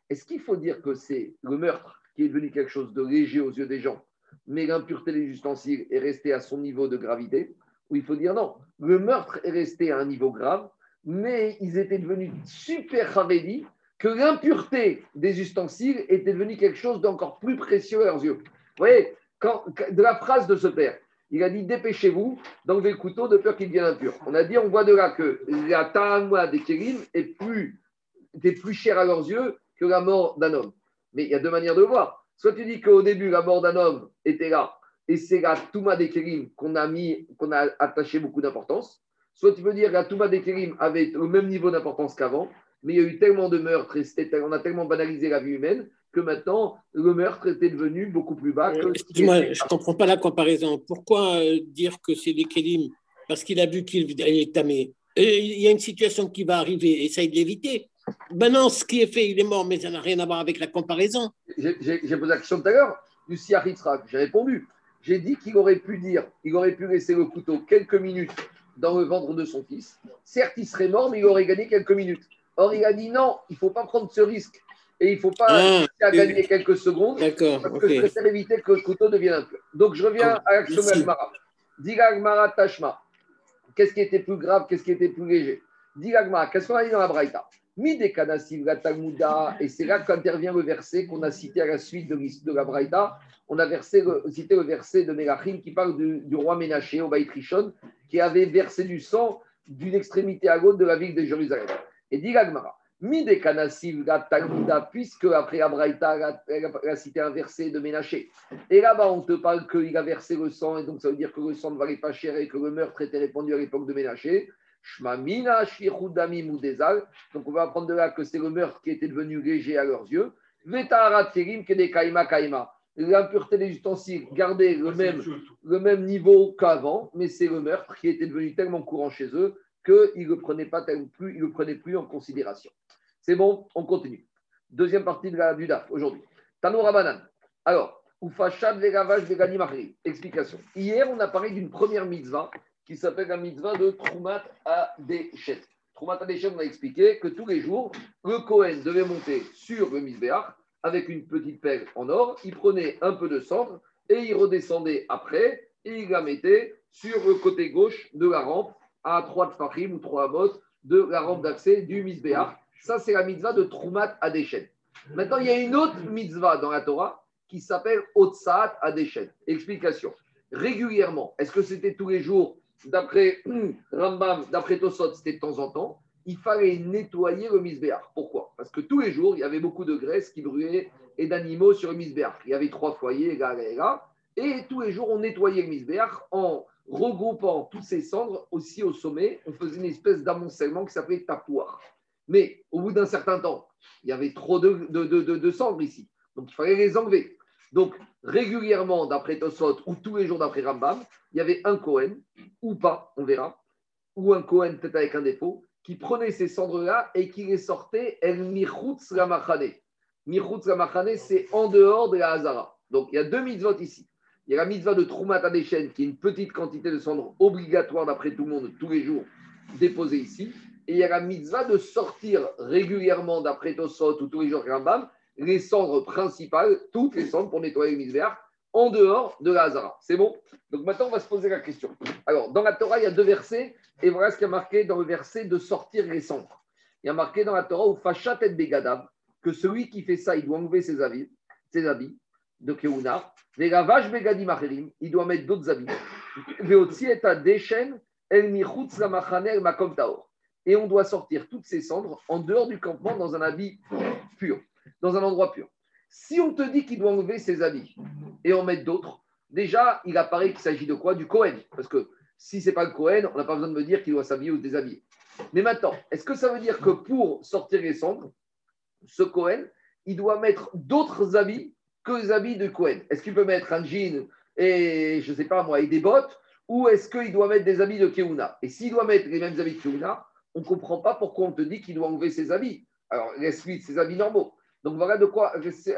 S1: Est-ce qu'il faut dire que c'est le meurtre qui est devenu quelque chose de léger aux yeux des gens, mais l'impureté des ustensiles est restée à son niveau de gravité Ou il faut dire non, le meurtre est resté à un niveau grave, mais ils étaient devenus super chavédis que l'impureté des ustensiles était devenue quelque chose d'encore plus précieux à leurs yeux. Vous voyez, de la phrase de ce père, il a dit dépêchez-vous d'enlever le couteau de peur qu'il devienne impur. On a dit, on voit de là que la ta'amwa des kérim est plus, plus chère à leurs yeux que la mort d'un homme. Mais il y a deux manières de voir. Soit tu dis qu'au début, la mort d'un homme était là, et c'est la Touma des Kérim qu'on a mis, qu'on a attaché beaucoup d'importance. Soit tu peux dire que la Touma des Kérim avait le même niveau d'importance qu'avant, mais il y a eu tellement de meurtres et on a tellement banalisé la vie humaine que maintenant, le meurtre était devenu beaucoup plus bas. que qui
S2: Excuse-moi, je ne comprends pas la comparaison. Pourquoi euh, dire que c'est des kélim Parce qu'il a vu qu'il est tamé. Et Il y a une situation qui va arriver, essaye de l'éviter. Maintenant, ce qui est fait, il est mort, mais ça n'a rien à voir avec la comparaison.
S1: J'ai posé la question tout à l'heure, du Siach Yitzhak. J'ai répondu. J'ai dit qu'il aurait pu dire, il aurait pu laisser le couteau quelques minutes dans le ventre de son fils. Certes, il serait mort, mais il aurait gagné quelques minutes. Or, il a dit non, il ne faut pas prendre ce risque. Et il ne faut pas
S2: Ah, oui.
S1: gagner quelques secondes,
S2: D'accord,
S1: parce que je préfère éviter que le couteau devienne impur. Donc, je reviens à l'action. Agmara. Diga Agmara Tashma. Qu'est-ce qui était plus grave, qu'est-ce qui était plus léger? Diga Agmara, qu'est-ce qu'on a dit dans la Braïta? Et c'est là qu'intervient le verset qu'on a cité à la suite de, la Braïta. On a cité le verset de Melachim qui parle du, roi Ménaché au Baït Rishon, qui avait versé du sang d'une extrémité à l'autre de la ville de Jérusalem. Et dit Gagmara, Mide Kanasiv la Talmuda, puisque après la elle a cité un verset de Ménaché. Et là-bas, on te parle qu'il a versé le sang, et donc ça veut dire que le sang ne valait pas cher et que le meurtre était répandu à l'époque de Ménaché. Shmamina, Shirudami, Moudezal. Donc on va apprendre de là que c'est le meurtre qui était devenu léger à leurs yeux. Vetaharat Kerim, Kede Kaima Kaima. L'impureté des ustensiles gardait le même, le même niveau qu'avant, mais c'est le meurtre qui était devenu tellement courant chez eux qu'ils ne le prenaient pas plus, ils le prenaient plus en considération. C'est bon, on continue. Deuxième partie de la, du DAF aujourd'hui. Tanoura Banan. Alors, Ufashad Vegavash Vegani Mahri. Explication. Hier, on a parlé d'une première mitzvah qui s'appelle la mitzvah de Troumat Adeshet. Troumat Adeshet, on a expliqué que tous les jours, le Kohen devait monter sur le Mizbeach avec une petite pelle en or. Il prenait un peu de cendre et il redescendait après et il la mettait sur le côté gauche de la rampe à trois tfachim ou trois amot de la rampe d'accès du Mizbeach. Ça, c'est la mitzvah de Troumat Adeshet. Maintenant, il y a une autre mitzvah dans la Torah qui s'appelle Otsaat Adeshet. Explication. Régulièrement, est-ce que c'était tous les jours D'après Rambam, d'après Tosot, c'était de temps en temps. Il fallait nettoyer le misbéach. Pourquoi? Parce que tous les jours, il y avait beaucoup de graisse qui brûlait et d'animaux sur le misbéach. Il y avait trois foyers. Et tous les jours, on nettoyait le misbéach en regroupant toutes ces cendres aussi au sommet. On faisait une espèce d'amoncellement qui s'appelait tapouar. Mais au bout d'un certain temps, il y avait trop de, de, de- de cendres ici. Donc, il fallait les enlever. Donc, régulièrement, d'après Tosot, ou tous les jours d'après Rambam, il y avait un Cohen, ou pas, on verra, ou un Cohen peut-être avec un défaut, qui prenait ces cendres-là et qui les sortait El Michutz Ramachane. Michutz Ramachane, c'est en dehors de la Hazara. Donc, il y a deux mitzvot ici. Il y a la mitzvah de Troumat Adeshen, qui est une petite quantité de cendres obligatoire d'après tout le monde, tous les jours, déposée ici. Et il y a la mitzvah de sortir régulièrement d'après Tosot ou tous les jours Rambam, les cendres principales, toutes les cendres pour nettoyer le misbéach, en dehors de la Hazara. C'est bon? Donc maintenant, on va se poser la question. Alors, dans la Torah, il y a deux versets, et voilà ce qui a marqué dans le verset de sortir les cendres. Il y a marqué dans la Torah, ou Fachat et que celui qui fait ça, il doit enlever ses habits, ses habits de Keuna. Les ravages Begadim Acherim, il doit mettre d'autres habits. Et Adeshen, El Michutz Makom Taor. et on doit sortir toutes ces cendres en dehors du campement dans un habit pur, dans un endroit pur. Si on te dit qu'il doit enlever ses habits et en mettre d'autres, déjà, il apparaît qu'il s'agit de quoi? Du Cohen. Parce que si ce n'est pas le Cohen, on n'a pas besoin de me dire qu'il doit s'habiller ou se déshabiller. Mais maintenant, est-ce que ça veut dire que pour sortir les cendres, ce Cohen, il doit mettre d'autres habits que les habits de Cohen Est-ce qu'il peut mettre un jean et, je ne sais pas moi, et des bottes? Ou est-ce qu'il doit mettre des habits de Keuna Et s'il doit mettre les mêmes habits de Keuna, on ne comprend pas pourquoi on te dit qu'il doit enlever ses habits. Alors, laisse-lui ses habits normaux. Donc voilà de quoi,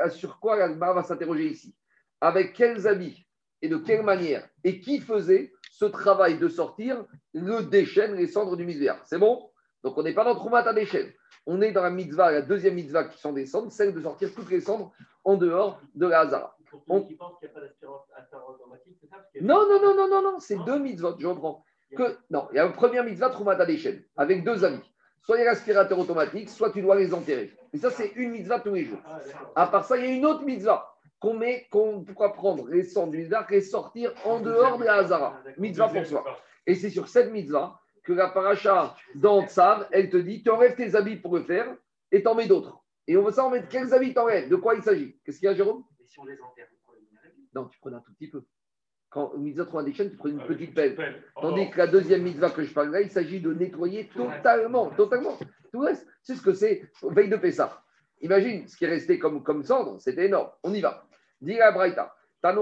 S1: sur quoi Alma va s'interroger ici. Avec quels habits et de quelle manière et qui faisait ce travail de sortir le déchaîne, les cendres du misbéar. C'est bon? Donc on n'est pas dans Troumat à déchaîne. On est dans la mitzvah, la deuxième mitzvah qui sont des cendres, celle de sortir toutes les cendres en dehors de la Hazara. On... Qui pense qu'il n'y a pas c'est ça? Non, non, non, non, non, non, c'est deux mitzvot, je reprends. Que, non, il y a une première mitzvah, Troumat à déchaîne, avec deux amis soit il y a l'aspirateur automatique, soit tu dois les enterrer. Et ça, c'est une mitzvah tous les jours. À part ça, il y a une autre mitzvah qu'on met, qu'on pourra prendre les cendres du mitzvah et sortir en dehors de la Hazara. Mitzvah pour soi. Et c'est sur cette mitzvah que la paracha dans Tsav, elle te dit tu enlèves tes habits pour le faire et t'en mets d'autres. Et on veut mettre quels habits t'enlèves? De quoi il s'agit? Qu'est-ce qu'il y a, Jérôme? Si on les enterre, Non, tu prends un tout petit peu quand mitzvah chaînes, tu prends une petite pelle. Tandis que la deuxième mitzvah que je parle là, il s'agit de nettoyer totalement, totalement. Tout reste, c'est ce que c'est veille de Pessah. Imagine ce qui est resté comme, comme cendre, c'était énorme. On y va. Braïta. Il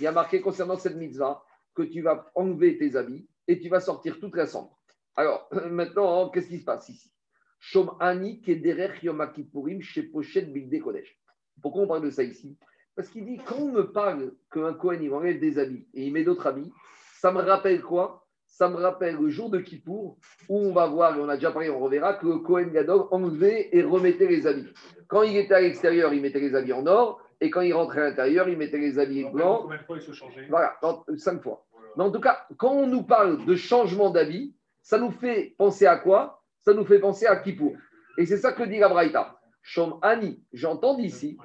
S1: y a marqué concernant cette mitzvah que tu vas enlever tes habits et tu vas sortir toute la cendre. Alors, maintenant, qu'est-ce qui se passe ici? Shom Ani Kederech Yom Bigde Kodesh. Pourquoi on parle de ça ici? Parce qu'il dit, quand on me parle qu'un Cohen, il enlève des habits et il met d'autres habits, ça me rappelle quoi? Ça me rappelle le jour de Kippour, où on va voir, et on a déjà parlé, on reverra, que Cohen Gadol enlevait et remettait les habits. Quand il était à l'extérieur, il mettait les habits en or, et quand il rentrait à l'intérieur, il mettait les habits blancs. Combien de fois il se changeait? Voilà, cinq fois. Mais en tout cas, quand on nous parle de changement d'habit, ça nous fait penser à quoi? Ça nous fait penser à Kippour. Et c'est ça que dit la Braïta. Shom Ani, j'entends d'ici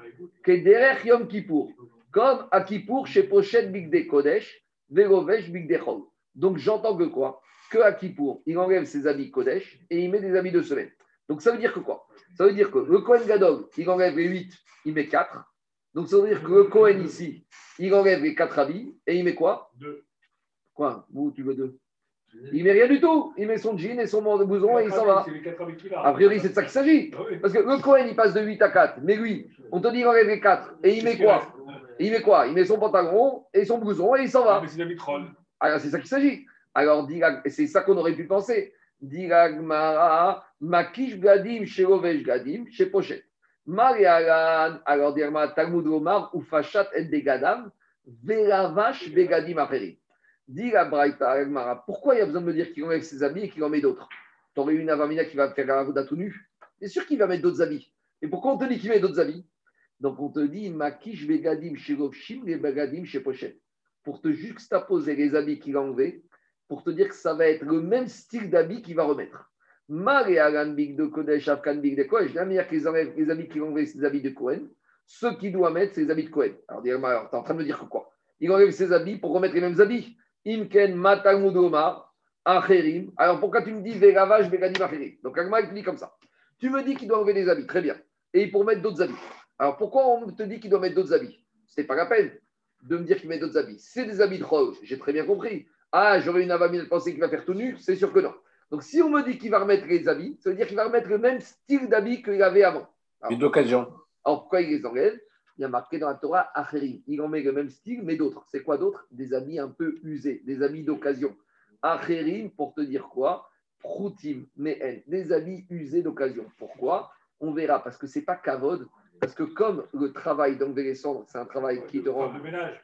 S1: que derrière Yom Kippour, comme à Kippour chez Pochette Bigde Kodesh, Verovesh Bigde Chol. Donc j'entends que quoi? Que à Kippour, il enlève ses habits Kodesh et il met des habits de semaine. Donc ça veut dire que quoi? Ça veut dire que le Kohen Gadol, il enlève les 8, il met 4. Donc ça veut dire que le Kohen ici, il enlève les 4 habits et il met quoi? 2. Quoi? Vous, tu veux 2 il met rien du tout. Il met son jean et son blouson et il s'en va. A priori, c'est de ça qu'il s'agit. Ah Parce que le Cohen, il passe de 8 à 4. Mais lui, on te dit qu'il enlève les 4. Et il met quoi Il met quoi Il met son pantalon et son blouson et il s'en va. Ah, mais c'est Alors, c'est ça qu'il s'agit. Alors, c'est ça qu'on aurait pu penser. Diragmara, Makish Gadim, chez Gadim, chez Pochet. Marialan, alors Dirma, Talmud Omar, ou Fachat et Degadam, Veravash, Begadim Aferi. Dis la Braïta, pourquoi il y a besoin de me dire qu'il enlève ses habits et qu'il en met d'autres? Tu aurais une Avamina qui va faire un Avoda tout nu C'est sûr qu'il va mettre d'autres habits. Et pourquoi on te dit qu'il met d'autres habits Donc on te dit Makish Begadim chez les Begadim chez Pochette. Pour te juxtaposer les habits qu'il a enlevés, pour te dire que ça va être le même style d'habits qu'il va remettre. Alan Big de Kodesh, Afkan Big de Kodesh, la manière qu'ils enlèvent les habits qu'il enlève, c'est les habits de Cohen. Ceux qu'il doit mettre, c'est les habits de Cohen. Alors, tu es en train de me dire quoi? Il enlève ses habits pour remettre les mêmes habits. Imken Matamudoma Acherim. Alors pourquoi tu me dis Veravage Vegadim Acherim? Donc Agma il dit comme ça. Tu me dis qu'il doit enlever des habits, très bien. Et pour mettre d'autres habits. Alors pourquoi on te dit qu'il doit mettre d'autres habits? C'est pas la peine de me dire qu'il met d'autres habits. C'est des habits de rose, j'ai très bien compris. Ah, j'aurais une avamine de penser qu'il va faire tout nu, c'est sûr que non. Donc si on me dit qu'il va remettre les habits, ça veut dire qu'il va remettre le même style d'habits qu'il avait avant.
S3: Une d'occasion.
S1: Alors pourquoi il les enlève? Il y a marqué dans la Torah Acherim. Il en met le même style, mais d'autres. C'est quoi d'autres Des habits un peu usés, des habits d'occasion. Acherim, pour te dire quoi? Proutim, mais des habits usés d'occasion. Pourquoi? On verra, parce que c'est pas kavod, parce que comme le travail d'enlever c'est un travail qui te rend.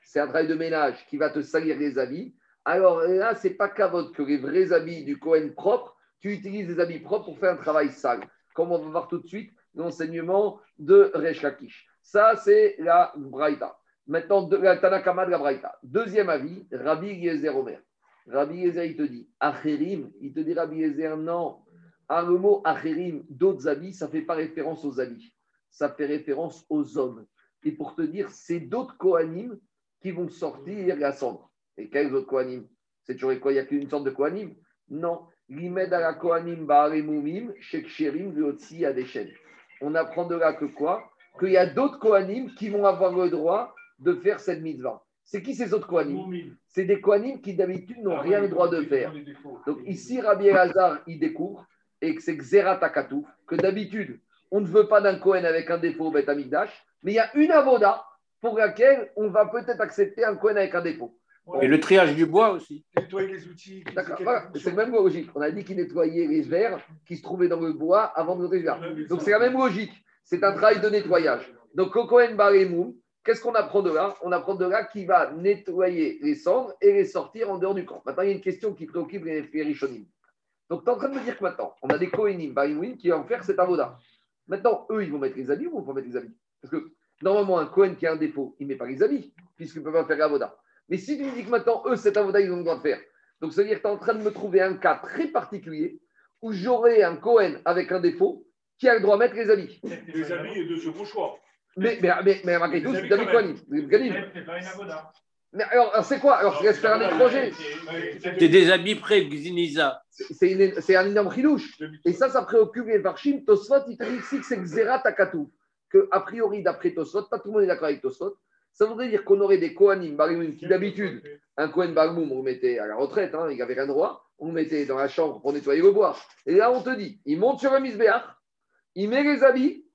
S1: C'est un travail de ménage qui va te salir les habits. Alors là, c'est pas kavod que les vrais habits du Cohen propre, tu utilises des habits propres pour faire un travail sale. Comme on va voir tout de suite l'enseignement de Resh ça, c'est la Braïta. Maintenant, la Tanakama de la Braïta. Deuxième avis, Rabbi Yezer Omer. Rabbi Yezer, il te dit, Acherim, il te dit Rabbi Yezer, non. Ah, le mot Acherim, d'autres habits, ça ne fait pas référence aux habits. Ça fait référence aux hommes. Et pour te dire, c'est d'autres Kohanim qui vont sortir la cendre. Et quels autres Kohanim? C'est toujours quoi? Il n'y a qu'une sorte de Kohanim? Non. L'imed à la Kohanim Ba'alemumim, Sheksherim, Vyotsi, Adeshen. On apprend de là que quoi? Qu'il y a d'autres Kohanim qui vont avoir le droit de faire cette mitzvah. C'est qui ces autres Kohanim C'est des Kohanim qui d'habitude n'ont
S6: Ah
S1: rien le droit de faire. Donc ici, Rabbi Elazar, il découvre, et que c'est Xeratakatu, que d'habitude, on ne veut pas d'un Kohen avec un défaut au Beth Amikdash, mais il y a une avoda pour laquelle on va peut-être accepter un Kohen avec un défaut.
S3: Et le triage du bois aussi.
S6: Nettoyer les outils.
S1: voilà, c'est la même logique. On a dit qu'il nettoyait les verres qui se trouvaient dans le bois avant de verres. Donc c'est la même logique. C'est un travail de nettoyage. Donc au Kohen Baremoum, qu'est-ce qu'on apprend de là On apprend de là qu'il va nettoyer les cendres et les sortir en dehors du camp. Maintenant, il y a une question qui préoccupe les Rishonim. Donc tu es en train de me dire que maintenant, on a des Kohenim, Baremoum, qui vont faire cet avoda. Maintenant, eux, ils vont mettre les habits ou ils vont mettre les habits? Parce que normalement, un Kohen qui a un défaut, il ne met pas les habits, puisqu'il ne peut pas faire l'avoda. Mais si tu me dis que maintenant, eux, cet avoda, ils ont le droit de faire. Donc, ça veut dire que tu es en train de me trouver un cas très particulier où j'aurai un Cohen avec un défaut qui a le droit de mettre les habits.
S6: Les habits et de ce bon choix.
S1: Mais, mais, mais, mais malgré tout, c'est David Kohanim.
S4: C'est pas une avoda.
S1: Mais alors, alors, c'est quoi? Alors, je laisse faire un étranger.
S3: C'est des habits prêts, Xiniza.
S1: C'est un énorme chidouche. Et ça, ça préoccupe les Varchim. Tosfot, il te dit ici que c'est Xerat Akatou. Que, a priori, d'après Tosfot, pas tout le monde est d'accord avec Tosfot, ça voudrait dire qu'on aurait des Kohanim, Barimim, qui d'habitude, un Kohen Barmoum, on le mettait à la retraite, hein, il n'avait rien droit, on le mettait dans la chambre pour nettoyer le bois. Et là, on te dit, il monte sur un misbéach, il met les habits,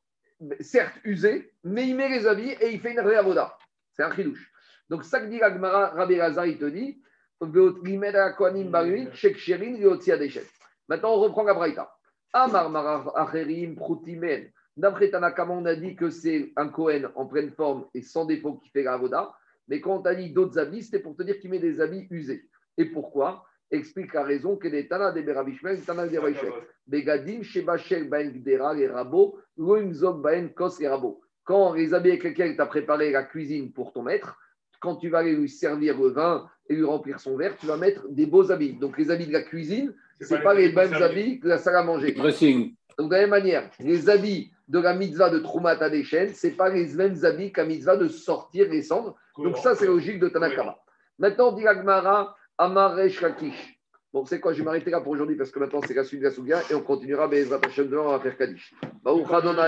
S1: certes usés, mais il met les habits et il fait une réavoda. C'est un chidouche. Donc, ça que dit la Gemara, Rabbi Lazar, il te dit. Maintenant, on reprend la Braïta. Amar Acherim Proutimen. D'après Tanakama, on a dit que c'est un Kohen en pleine forme et sans défaut qui fait la avoda. Mais quand on t'a dit d'autres habits, c'était pour te dire qu'il met des habits usés. Et pourquoi? Explique la raison que des Tana de Berabishmel, Tana de Raishel. Begadim, Shebachel, Baen Gdera, les rabots, Loimzog, Baen Kos, les rabots. Quand les habits avec lesquels tu as préparé la cuisine pour ton maître, quand tu vas aller lui servir le vin et lui remplir son verre, tu vas mettre des beaux habits. Donc les habits de la cuisine, c'est pas les mêmes habits que la salle à manger.
S3: Dressing.
S1: Donc, de la même manière, les habits de la mitzvah de Troumat à des chaînes, ce n'est pas les mêmes habits qu'à mitzvah de sortir les cendres. Donc, ça, c'est logique de Tanakama. Maintenant, on dit Agmara, Amaresh Lakish. Bon, c'est quoi Je vais m'arrêter là pour aujourd'hui parce que maintenant, c'est la suite de la Souga et on continuera. Bezrat Hashem, demain, on va faire Adonai.